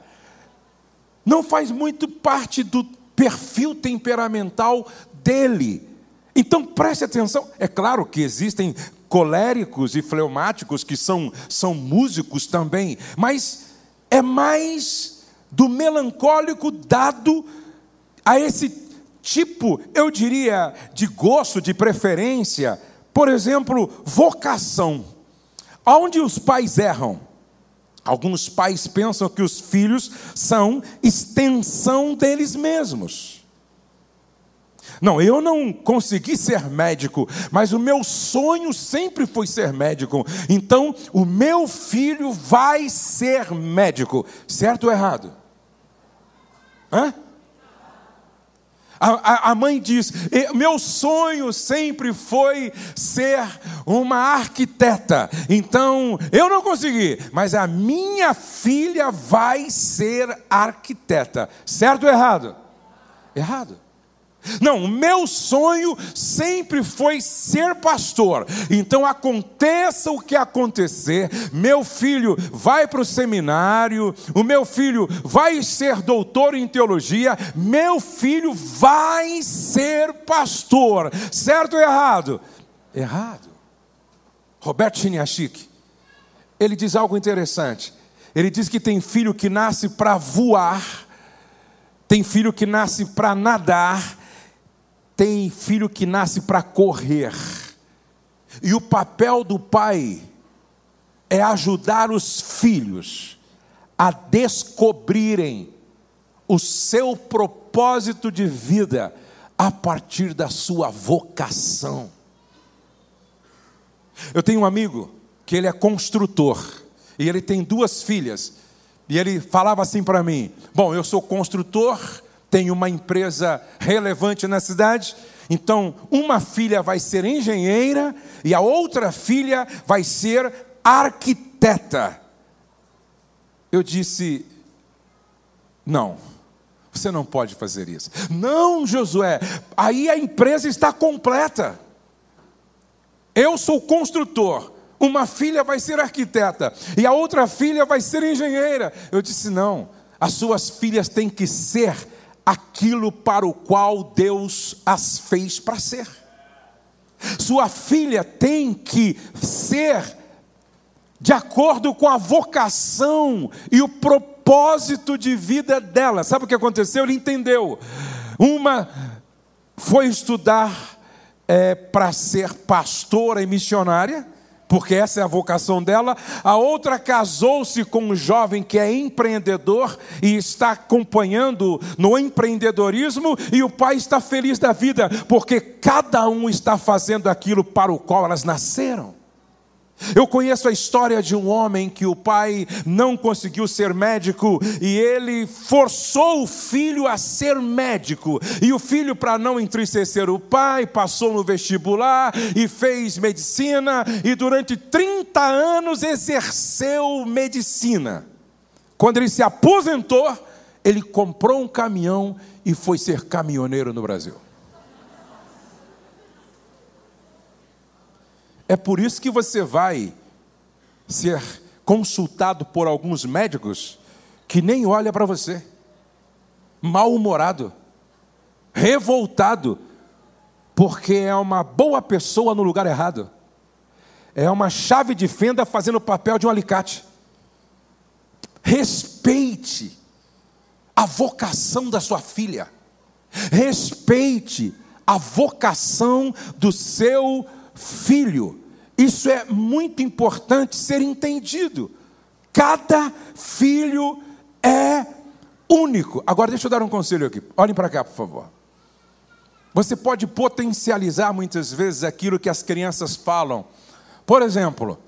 não faz muito parte do perfil temperamental dele. Então preste atenção, é claro que existem coléricos e fleumáticos que são, são músicos também, mas é mais do melancólico dado a esse tipo, eu diria, de gosto, de preferência por exemplo, vocação. Onde os pais erram? Alguns pais pensam que os filhos são extensão deles mesmos. Não, eu não consegui ser médico, mas o meu sonho sempre foi ser médico. Então, o meu filho vai ser médico. Certo ou errado? Hã? A, a, mãe diz: Meu sonho sempre foi ser uma arquiteta. Então, eu não consegui, mas a minha filha vai ser arquiteta. Certo ou errado? Errado. Não, o meu sonho sempre foi ser pastor. Então aconteça o que acontecer, meu filho vai para o seminário, o meu filho vai ser doutor em teologia, meu filho vai ser pastor. Certo ou errado? Errado. Roberto Chiniachik, ele diz algo interessante. Ele diz que tem filho que nasce para voar, tem filho que nasce para nadar tem filho que nasce para correr. E o papel do pai é ajudar os filhos a descobrirem o seu propósito de vida a partir da sua vocação. Eu tenho um amigo que ele é construtor e ele tem duas filhas. E ele falava assim para mim: Bom, eu sou construtor tem uma empresa relevante na cidade, então uma filha vai ser engenheira e a outra filha vai ser arquiteta. Eu disse: não, você não pode fazer isso. Não, Josué, aí a empresa está completa. Eu sou construtor, uma filha vai ser arquiteta e a outra filha vai ser engenheira. Eu disse: não, as suas filhas têm que ser aquilo para o qual Deus as fez para ser. Sua filha tem que ser de acordo com a vocação e o propósito de vida dela. Sabe o que aconteceu? Ele entendeu. Uma foi estudar é, para ser pastora e missionária porque essa é a vocação dela. A outra casou-se com um jovem que é empreendedor e está acompanhando no empreendedorismo, e o pai está feliz da vida, porque cada um está fazendo aquilo para o qual elas nasceram. Eu conheço a história de um homem que o pai não conseguiu ser médico e ele forçou o filho a ser médico. E o filho, para não entristecer o pai, passou no vestibular e fez medicina e durante 30 anos exerceu medicina. Quando ele se aposentou, ele comprou um caminhão e foi ser caminhoneiro no Brasil. É por isso que você vai ser consultado por alguns médicos que nem olha para você, mal-humorado, revoltado, porque é uma boa pessoa no lugar errado. É uma chave de fenda fazendo o papel de um alicate. Respeite a vocação da sua filha. Respeite a vocação do seu filho. Isso é muito importante ser entendido. Cada filho é único. Agora, deixa eu dar um conselho aqui. Olhem para cá, por favor. Você pode potencializar muitas vezes aquilo que as crianças falam. Por exemplo,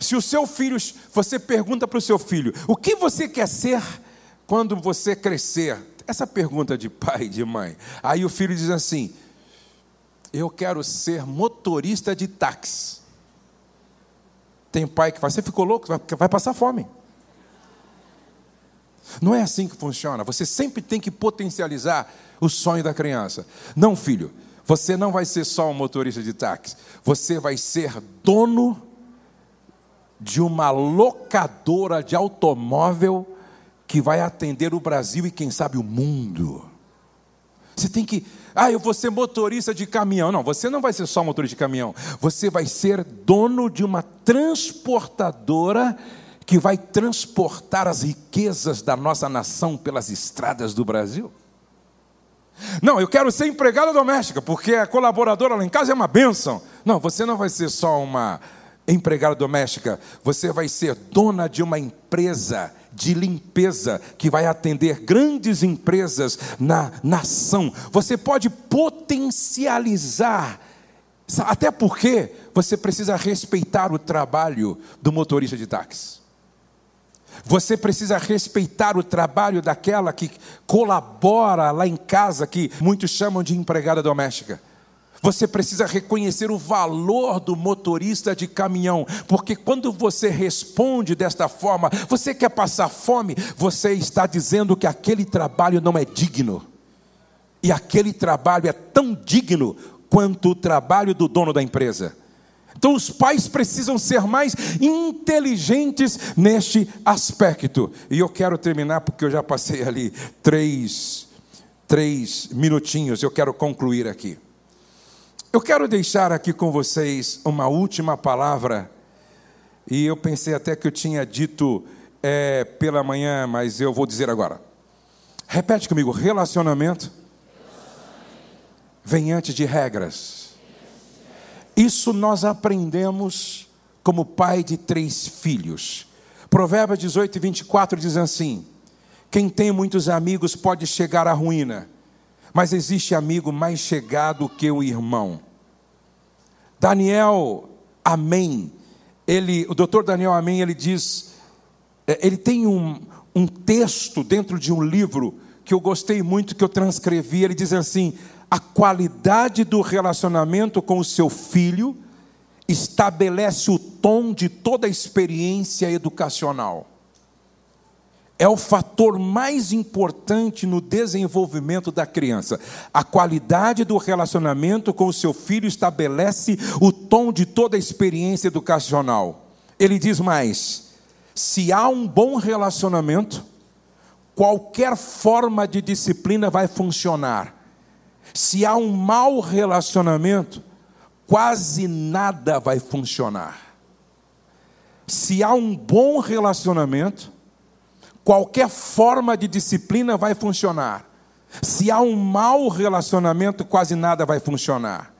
se o seu filho, você pergunta para o seu filho: o que você quer ser quando você crescer? Essa pergunta de pai e de mãe. Aí o filho diz assim: eu quero ser motorista de táxi. Tem pai que fala: você ficou louco? Vai passar fome. Não é assim que funciona. Você sempre tem que potencializar o sonho da criança. Não, filho, você não vai ser só um motorista de táxi. Você vai ser dono de uma locadora de automóvel que vai atender o Brasil e quem sabe o mundo. Você tem que, ah, eu vou ser motorista de caminhão. Não, você não vai ser só motorista de caminhão. Você vai ser dono de uma transportadora que vai transportar as riquezas da nossa nação pelas estradas do Brasil. Não, eu quero ser empregada doméstica, porque a colaboradora lá em casa é uma bênção. Não, você não vai ser só uma empregada doméstica, você vai ser dona de uma empresa de limpeza que vai atender grandes empresas na nação. Você pode potencializar, até porque você precisa respeitar o trabalho do motorista de táxi. Você precisa respeitar o trabalho daquela que colabora lá em casa, que muitos chamam de empregada doméstica. Você precisa reconhecer o valor do motorista de caminhão, porque quando você responde desta forma, você quer passar fome, você está dizendo que aquele trabalho não é digno. E aquele trabalho é tão digno quanto o trabalho do dono da empresa. Então, os pais precisam ser mais inteligentes neste aspecto. E eu quero terminar, porque eu já passei ali três, três minutinhos, eu quero concluir aqui. Eu quero deixar aqui com vocês uma última palavra, e eu pensei até que eu tinha dito é, pela manhã, mas eu vou dizer agora. Repete comigo: relacionamento, vem antes de regras. Isso nós aprendemos como pai de três filhos. Provérbios 18 e 24 diz assim: Quem tem muitos amigos pode chegar à ruína, mas existe amigo mais chegado que o irmão. Daniel, amém. Ele, o doutor Daniel Amém, ele diz, é, ele tem um, um texto dentro de um livro que eu gostei muito, que eu transcrevi. Ele diz assim: a qualidade do relacionamento com o seu filho estabelece o tom de toda a experiência educacional. É o fator mais importante no desenvolvimento da criança. A qualidade do relacionamento com o seu filho estabelece o tom de toda a experiência educacional. Ele diz mais: se há um bom relacionamento, qualquer forma de disciplina vai funcionar se há um mau relacionamento, quase nada vai funcionar. Se há um bom relacionamento, qualquer forma de disciplina vai funcionar. Se há um mau relacionamento, quase nada vai funcionar.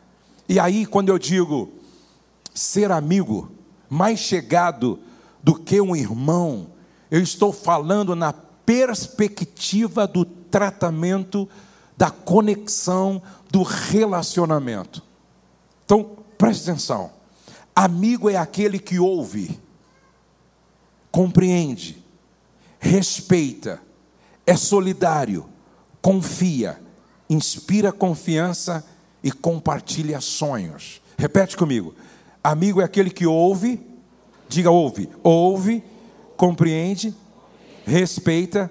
E aí, quando eu digo ser amigo, mais chegado do que um irmão, eu estou falando na perspectiva do tratamento da conexão, do relacionamento. Então, preste atenção. Amigo é aquele que ouve, compreende, respeita, é solidário, confia, inspira confiança e compartilha sonhos. Repete comigo. Amigo é aquele que ouve, diga ouve, ouve, compreende, respeita,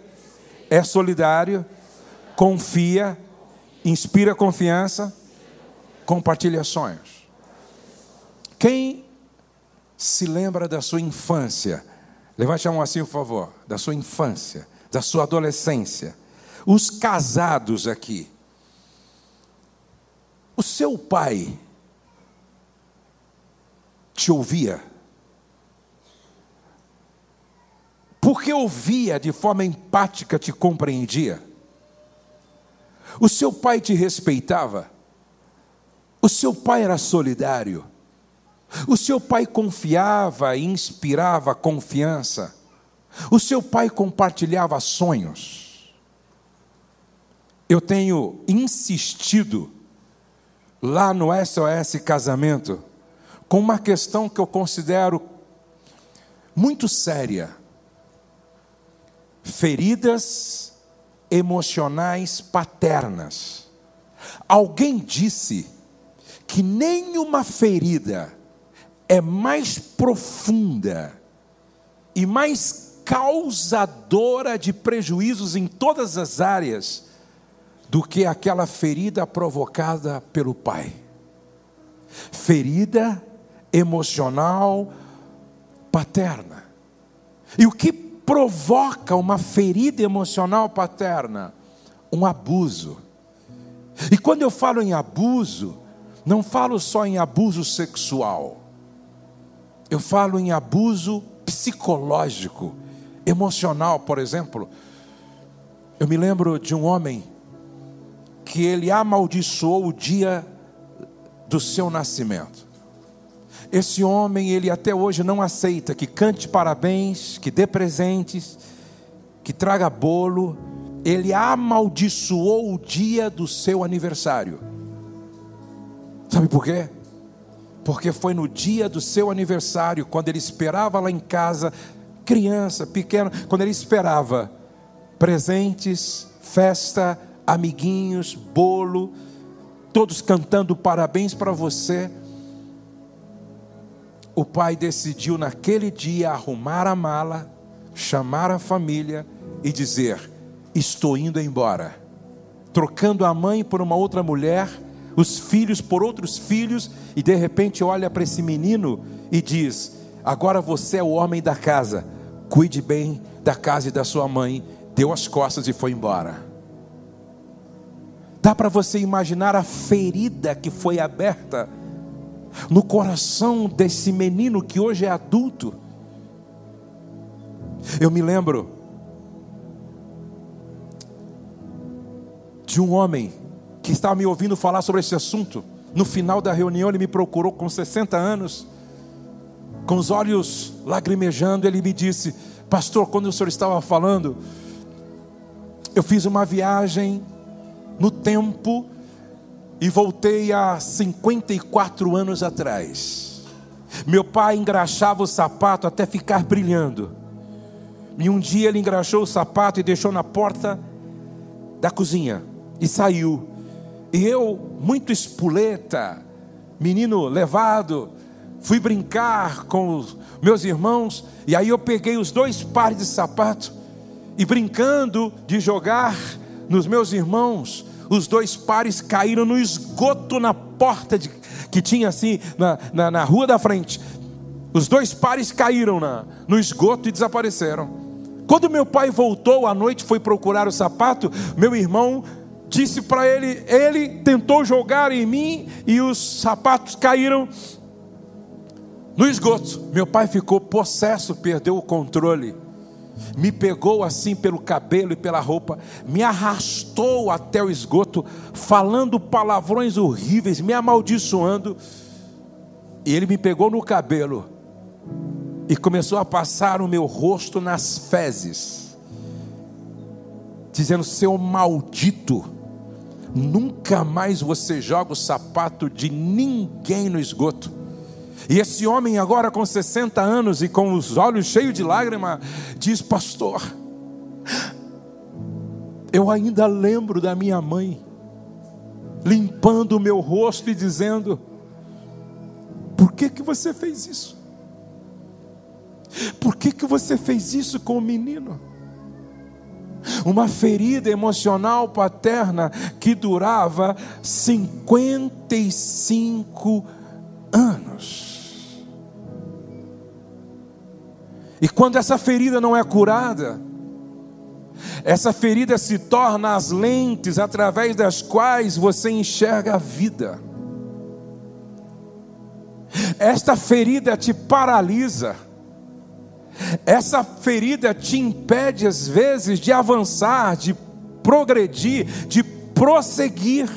é solidário, confia, inspira confiança, compartilha sonhos. Quem se lembra da sua infância? Levante a mão assim, por favor. Da sua infância, da sua adolescência. Os casados aqui. O seu pai te ouvia? Porque ouvia de forma empática, te compreendia? O seu pai te respeitava? O seu pai era solidário? O seu pai confiava e inspirava confiança. O seu pai compartilhava sonhos. Eu tenho insistido lá no SOS Casamento com uma questão que eu considero muito séria: feridas emocionais paternas. Alguém disse que nenhuma ferida é mais profunda e mais causadora de prejuízos em todas as áreas do que aquela ferida provocada pelo pai. Ferida emocional paterna. E o que provoca uma ferida emocional paterna? Um abuso. E quando eu falo em abuso, não falo só em abuso sexual. Eu falo em abuso psicológico, emocional, por exemplo. Eu me lembro de um homem que ele amaldiçoou o dia do seu nascimento. Esse homem, ele até hoje não aceita que cante parabéns, que dê presentes, que traga bolo. Ele amaldiçoou o dia do seu aniversário. Sabe por quê? Porque foi no dia do seu aniversário, quando ele esperava lá em casa, criança, pequeno, quando ele esperava presentes, festa, amiguinhos, bolo, todos cantando parabéns para você. O pai decidiu naquele dia arrumar a mala, chamar a família e dizer: Estou indo embora. Trocando a mãe por uma outra mulher, os filhos por outros filhos, e de repente olha para esse menino e diz: Agora você é o homem da casa, cuide bem da casa e da sua mãe. Deu as costas e foi embora. Dá para você imaginar a ferida que foi aberta no coração desse menino que hoje é adulto. Eu me lembro de um homem que estava me ouvindo falar sobre esse assunto. No final da reunião, ele me procurou com 60 anos, com os olhos lagrimejando. Ele me disse: Pastor, quando o senhor estava falando, eu fiz uma viagem no tempo e voltei a 54 anos atrás. Meu pai engraxava o sapato até ficar brilhando. E um dia ele engraxou o sapato e deixou na porta da cozinha e saiu. E eu, muito espuleta, menino levado, fui brincar com os meus irmãos, e aí eu peguei os dois pares de sapato e brincando de jogar nos meus irmãos, os dois pares caíram no esgoto na porta de, que tinha assim, na, na, na, rua da frente. Os dois pares caíram na, no esgoto e desapareceram. Quando meu pai voltou à noite, foi procurar o sapato, meu irmão disse para ele: ele tentou jogar em mim e os sapatos caíram no esgoto. Meu pai ficou possesso, perdeu o controle me pegou assim pelo cabelo e pela roupa, me arrastou até o esgoto, falando palavrões horríveis, me amaldiçoando. E ele me pegou no cabelo e começou a passar o meu rosto nas fezes, dizendo: Seu maldito, nunca mais você joga o sapato de ninguém no esgoto. E esse homem, agora com 60 anos e com os olhos cheios de lágrima, diz: Pastor, eu ainda lembro da minha mãe, limpando o meu rosto e dizendo: Por que, que você fez isso? Por que, que você fez isso com o menino? Uma ferida emocional paterna que durava 55 anos. E quando essa ferida não é curada, essa ferida se torna as lentes através das quais você enxerga a vida. Esta ferida te paralisa. Essa ferida te impede às vezes de avançar, de progredir, de prosseguir.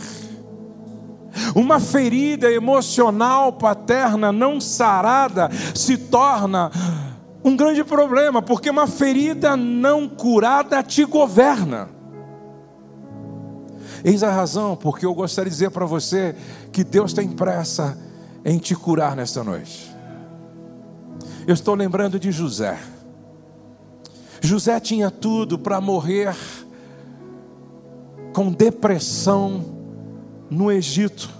Uma ferida emocional paterna não sarada se torna um grande problema, porque uma ferida não curada te governa. Eis a razão porque eu gostaria de dizer para você que Deus tem pressa em te curar nesta noite. Eu estou lembrando de José. José tinha tudo para morrer com depressão no Egito,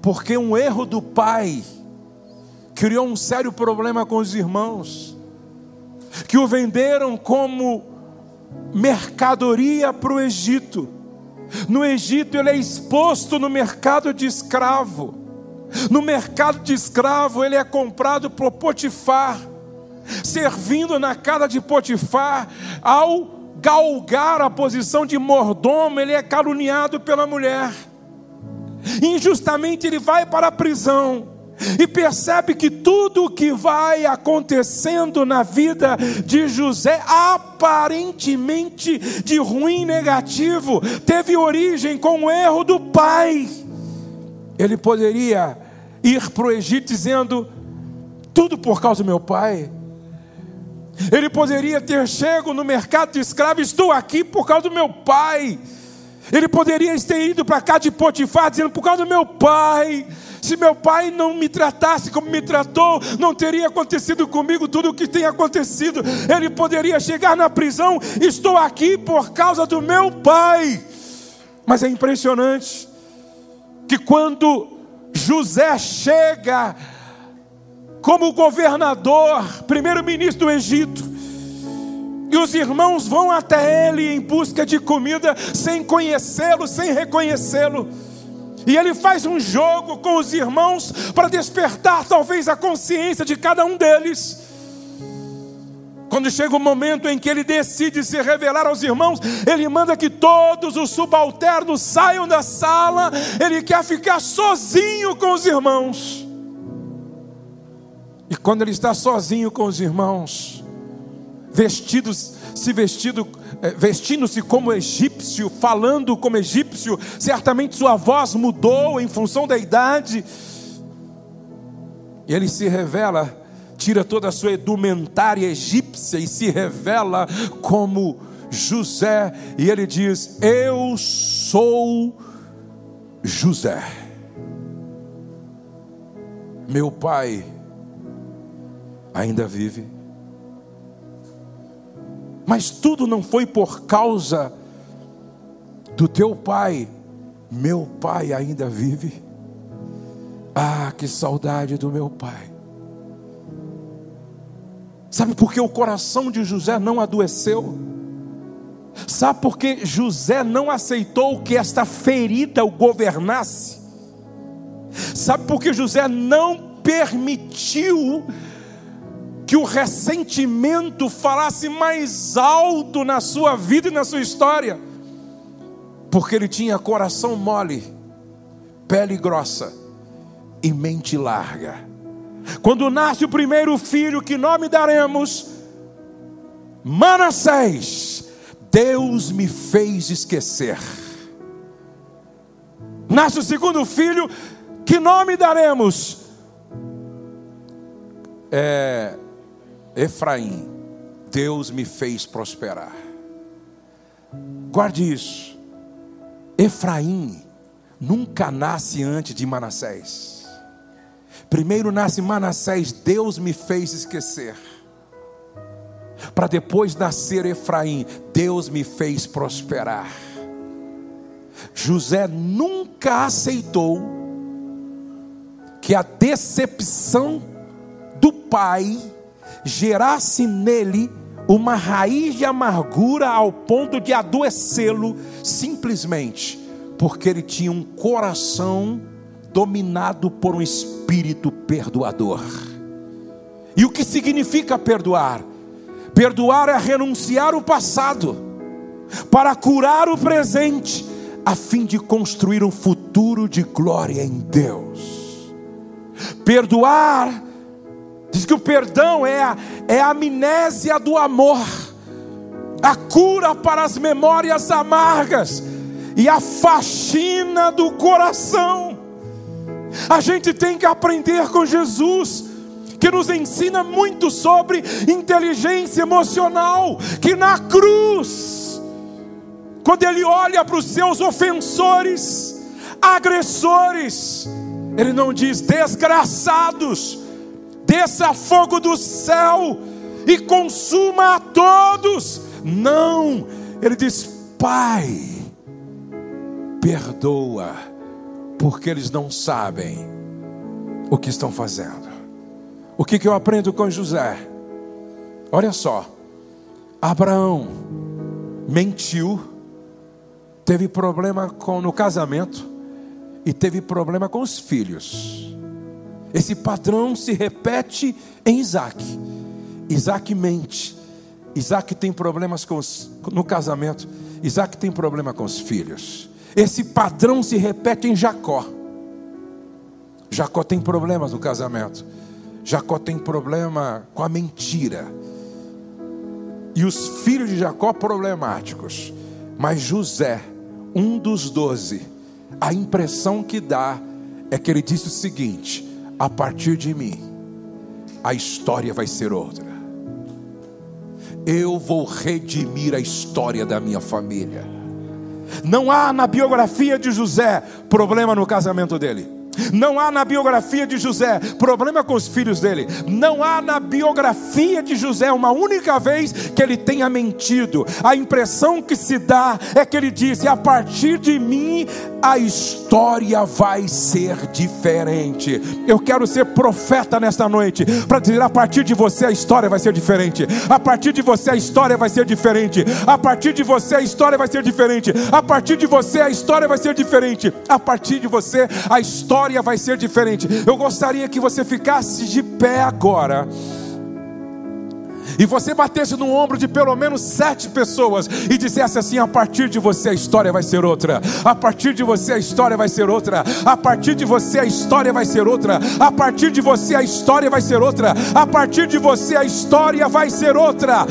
porque um erro do pai criou um sério problema com os irmãos, que o venderam como mercadoria para o Egito. No Egito ele é exposto no mercado de escravo. No mercado de escravo ele é comprado por Potifar, servindo na casa de Potifar, ao galgar a posição de mordomo, ele é caluniado pela mulher. Injustamente ele vai para a prisão e percebe que tudo o que vai acontecendo na vida de José, aparentemente de ruim negativo, teve origem com o erro do pai. Ele poderia ir para o Egito dizendo: tudo por causa do meu pai. Ele poderia ter chego no mercado de escravos, estou aqui por causa do meu pai. Ele poderia ter ido para cá de Potifar, dizendo, por causa do meu pai. Se meu pai não me tratasse como me tratou, não teria acontecido comigo tudo o que tem acontecido. Ele poderia chegar na prisão, estou aqui por causa do meu pai. Mas é impressionante que quando José chega como governador, primeiro-ministro do Egito, e os irmãos vão até ele em busca de comida, sem conhecê-lo, sem reconhecê-lo. E ele faz um jogo com os irmãos para despertar talvez a consciência de cada um deles. Quando chega o momento em que ele decide se revelar aos irmãos, ele manda que todos os subalternos saiam da sala, ele quer ficar sozinho com os irmãos. E quando ele está sozinho com os irmãos, vestidos, se vestido, eh, vestindo-se como egípcio, falando como egípcio, certamente sua voz mudou em função da idade. E ele se revela, tira toda a sua edumentária egípcia e se revela como José, e ele diz: Eu sou José. Meu pai ainda vive. Mas tudo não foi por causa do teu pai, meu pai ainda vive. Ah, que saudade do meu pai. Sabe por que o coração de José não adoeceu? Sabe por que José não aceitou que esta ferida o governasse? Sabe por que José não permitiu que o ressentimento falasse mais alto na sua vida e na sua história, porque ele tinha coração mole, pele grossa e mente larga. Quando nasce o primeiro filho, que nome daremos? Manassés. Deus me fez esquecer. Nasce o segundo filho, que nome daremos? É, Efraim, Deus me fez prosperar. Guarde isso. Efraim nunca nasce antes de Manassés. Primeiro nasce Manassés, Deus me fez esquecer. Para depois nascer Efraim, Deus me fez prosperar. José nunca aceitou que a decepção do pai gerasse nele uma raiz de amargura ao ponto de adoecê-lo, simplesmente porque ele tinha um coração dominado por um espírito perdoador. E o que significa perdoar? Perdoar é renunciar o passado para curar o presente, a fim de construir um futuro de glória em Deus. Perdoar Diz que o perdão é a, é a amnésia do amor, a cura para as memórias amargas e a faxina do coração. A gente tem que aprender com Jesus que nos ensina muito sobre inteligência emocional, que na cruz, quando ele olha para os seus ofensores, agressores, ele não diz desgraçados, desça fogo do céu e consuma a todos. Não, ele diz: Pai, perdoa, porque eles não sabem o que estão fazendo. O que, que eu aprendo com José? Olha só, Abraão mentiu, teve problema com, no casamento e teve problema com os filhos. Esse padrão se repete em Isaac. Isaac mente. Isaac tem problemas os, no casamento. Isaac tem problema com os filhos. Esse padrão se repete em Jacó. Jacó tem problemas no casamento. Jacó tem problema com a mentira. E os filhos de Jacó problemáticos. Mas José, um dos doze, a impressão que dá é que ele disse o seguinte: a partir de mim, a história vai ser outra. Eu vou redimir a história da minha família. Não há na biografia de José problema no casamento dele. Não há na biografia de José problema com os filhos dele. Não há na biografia de José uma única vez que ele tenha mentido. A impressão que se dá é que ele disse: a partir de mim a história vai ser diferente. Eu quero ser profeta nesta noite para dizer: a partir de você a história vai ser diferente. A partir de você a história vai ser diferente. A partir de você a história vai ser diferente. A partir de você a história vai ser diferente. A partir de você a história vai ser diferente. Eu gostaria que você ficasse de pé agora e você batesse no ombro de pelo menos sete pessoas e dissesse assim: a partir de você a história vai ser outra, a partir de você a história vai ser outra, a partir de você a história vai ser outra, a partir de você a história vai ser outra, a partir de você a história vai ser outra.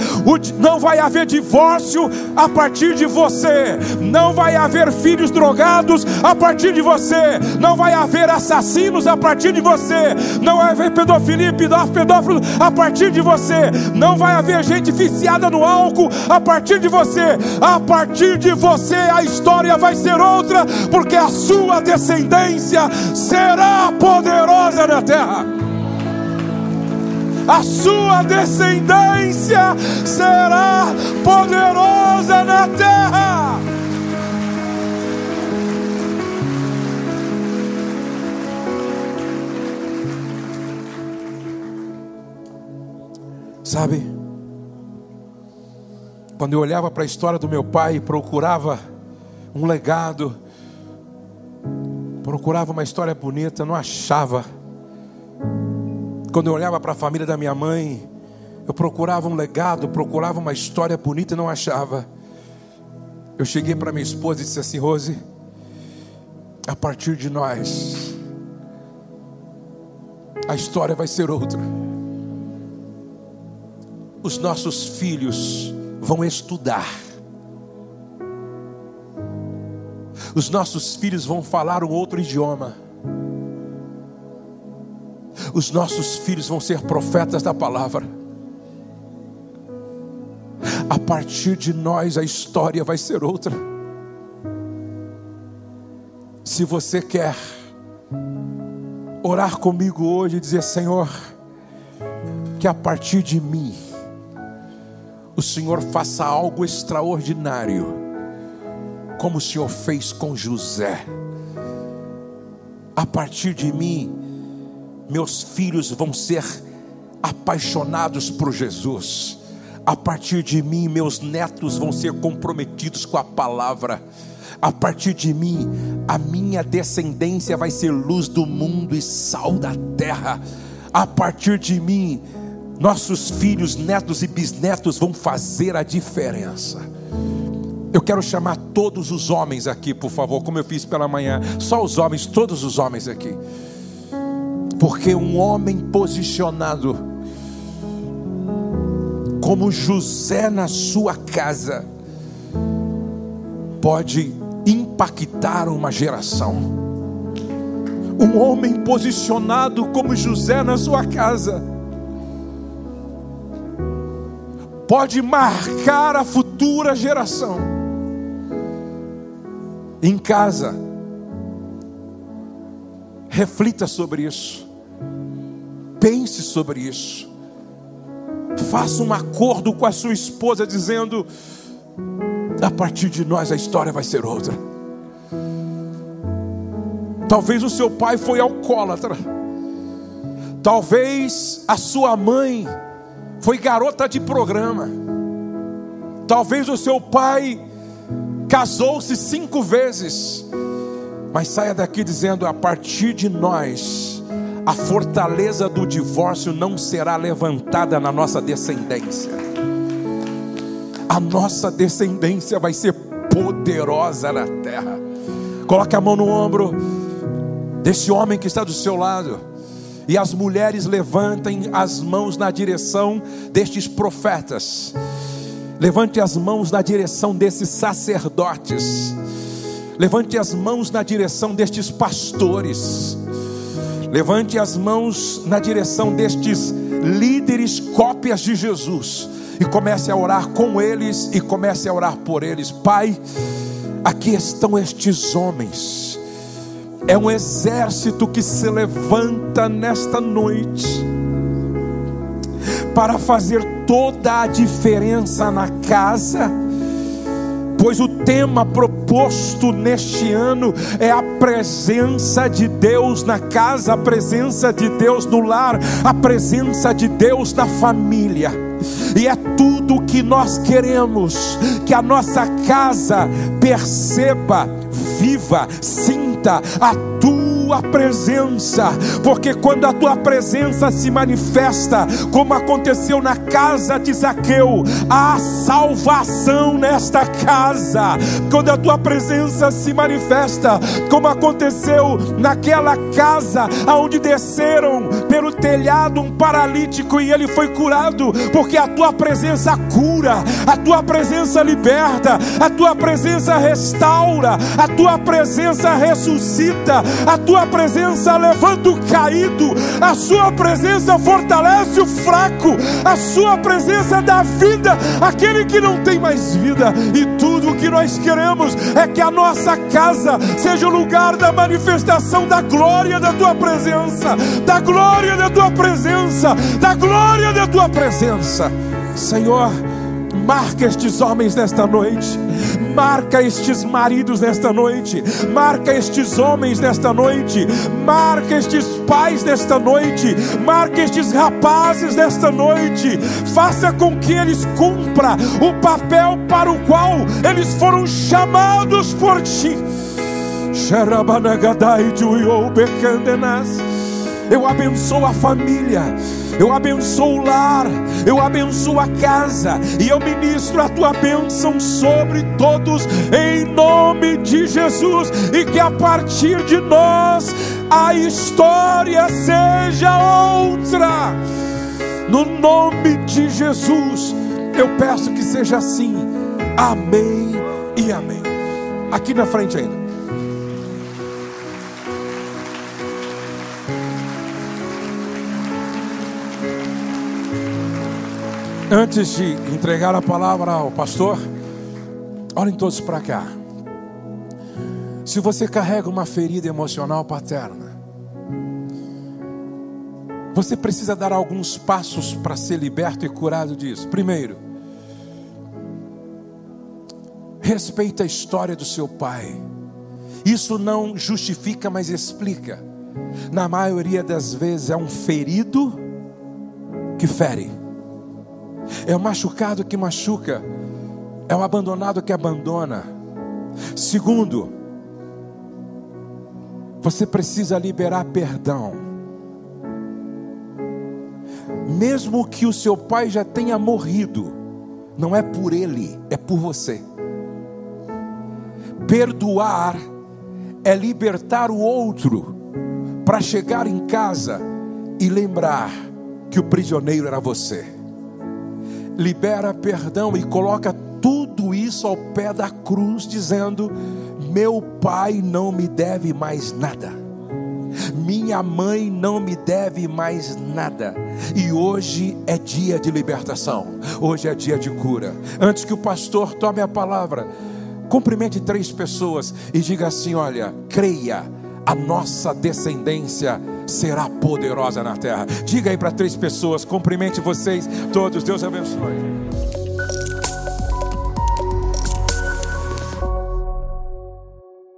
Não vai haver divórcio a partir de você, não vai haver filhos drogados a partir de você, não vai haver assassinos a partir de você, não vai haver pedofilia, pedófilos a partir de você, não vai haver gente viciada no álcool a partir de você. A partir de você a história vai ser outra, porque a sua descendência será poderosa na terra. A sua descendência será poderosa na terra. Sabe? Quando eu olhava para a história do meu pai e procurava um legado, procurava uma história bonita, não achava. Quando eu olhava para a família da minha mãe, eu procurava um legado, procurava uma história bonita e não achava. Eu cheguei para minha esposa e disse assim: Rose, a partir de nós, a história vai ser outra os nossos filhos vão estudar. Os nossos filhos vão falar um outro idioma. Os nossos filhos vão ser profetas da palavra. A partir de nós a história vai ser outra. Se você quer orar comigo hoje e dizer: Senhor, que a partir de mim o Senhor faça algo extraordinário, como o Senhor fez com José. A partir de mim, meus filhos vão ser apaixonados por Jesus. A partir de mim, meus netos vão ser comprometidos com a palavra. A partir de mim, a minha descendência vai ser luz do mundo e sal da terra. A partir de mim, nossos filhos, netos e bisnetos vão fazer a diferença. Eu quero chamar todos os homens aqui, por favor, como eu fiz pela manhã. Só os homens, todos os homens aqui. Porque um homem posicionado, como José na sua casa, pode impactar uma geração. um homem posicionado como José na sua casa, pode marcar a futura geração. Em casa, reflita sobre isso, pense sobre isso, faça um acordo com a sua esposa, dizendo: a partir de nós a história vai ser outra. Talvez o seu pai foi alcoólatra. Talvez a sua mãe foi garota de programa. Talvez o seu pai casou-se cinco vezes. Mas saia daqui dizendo: a partir de nós, a fortaleza do divórcio não será levantada na nossa descendência. A nossa descendência vai ser poderosa na terra. Coloque a mão no ombro desse homem que está do seu lado. E as mulheres levantem as mãos na direção destes profetas. Levante as mãos na direção desses sacerdotes. Levante as mãos na direção destes pastores. Levante as mãos na direção destes líderes cópias de Jesus e comece a orar com eles e comece a orar por eles. Pai, aqui estão estes homens é um exército que se levanta nesta noite para fazer toda a diferença na casa, pois o tema proposto neste ano é a presença de Deus na casa, a presença de Deus no lar, a presença de Deus na família. E é tudo o que nós queremos, que a nossa casa perceba, viva, sinta a tua presença, porque quando a tua presença se manifesta, como aconteceu na casa de Zaqueu, há salvação nesta casa. Quando a tua presença se manifesta, como aconteceu naquela casa onde desceram pelo telhado um paralítico e ele foi curado, porque a tua presença cura, a tua presença liberta, a tua presença restaura, a tua presença ressuscita, a tua presença levanta o caído, a sua presença fortalece o fraco, a sua presença dá vida àquele que não tem mais vida, e tudo o que nós queremos é que a nossa casa seja o lugar da manifestação da glória da tua presença, da glória da tua presença, da glória da tua presença, Senhor. Marca estes homens nesta noite, marca estes maridos nesta noite, marca estes homens nesta noite, marca estes pais nesta noite, marca estes rapazes nesta noite, faça com que eles cumpram o papel para o qual eles foram chamados por ti. Eu abençoo a família eu abençoo o lar, eu abençoo a casa, e eu ministro a tua bênção sobre todos, em nome de Jesus, e que a partir de nós a história seja outra, no nome de Jesus, eu peço que seja assim, amém e amém. Aqui na frente ainda. Antes de entregar a palavra ao pastor, olhem todos para cá. Se você carrega uma ferida emocional paterna, você precisa dar alguns passos para ser liberto e curado disso. Primeiro, respeita a história do seu pai. Isso não justifica, mas explica. Na maioria das vezes é um ferido que fere é o machucado que machuca, é o abandonado que abandona. Segundo, você precisa liberar perdão. Mesmo que o seu pai já tenha morrido, não é por ele, é por você. Perdoar é libertar o outro para chegar em casa e lembrar que o prisioneiro era você libera perdão e coloca tudo isso ao pé da cruz, dizendo: Meu pai não me deve mais nada. Minha mãe não me deve mais nada. E hoje é dia de libertação. Hoje é dia de cura. Antes que o pastor tome a palavra, cumprimente três pessoas e diga assim: Olha, creia, a nossa descendência será poderosa na terra. Diga aí para três pessoas, cumprimente vocês todos. Deus abençoe.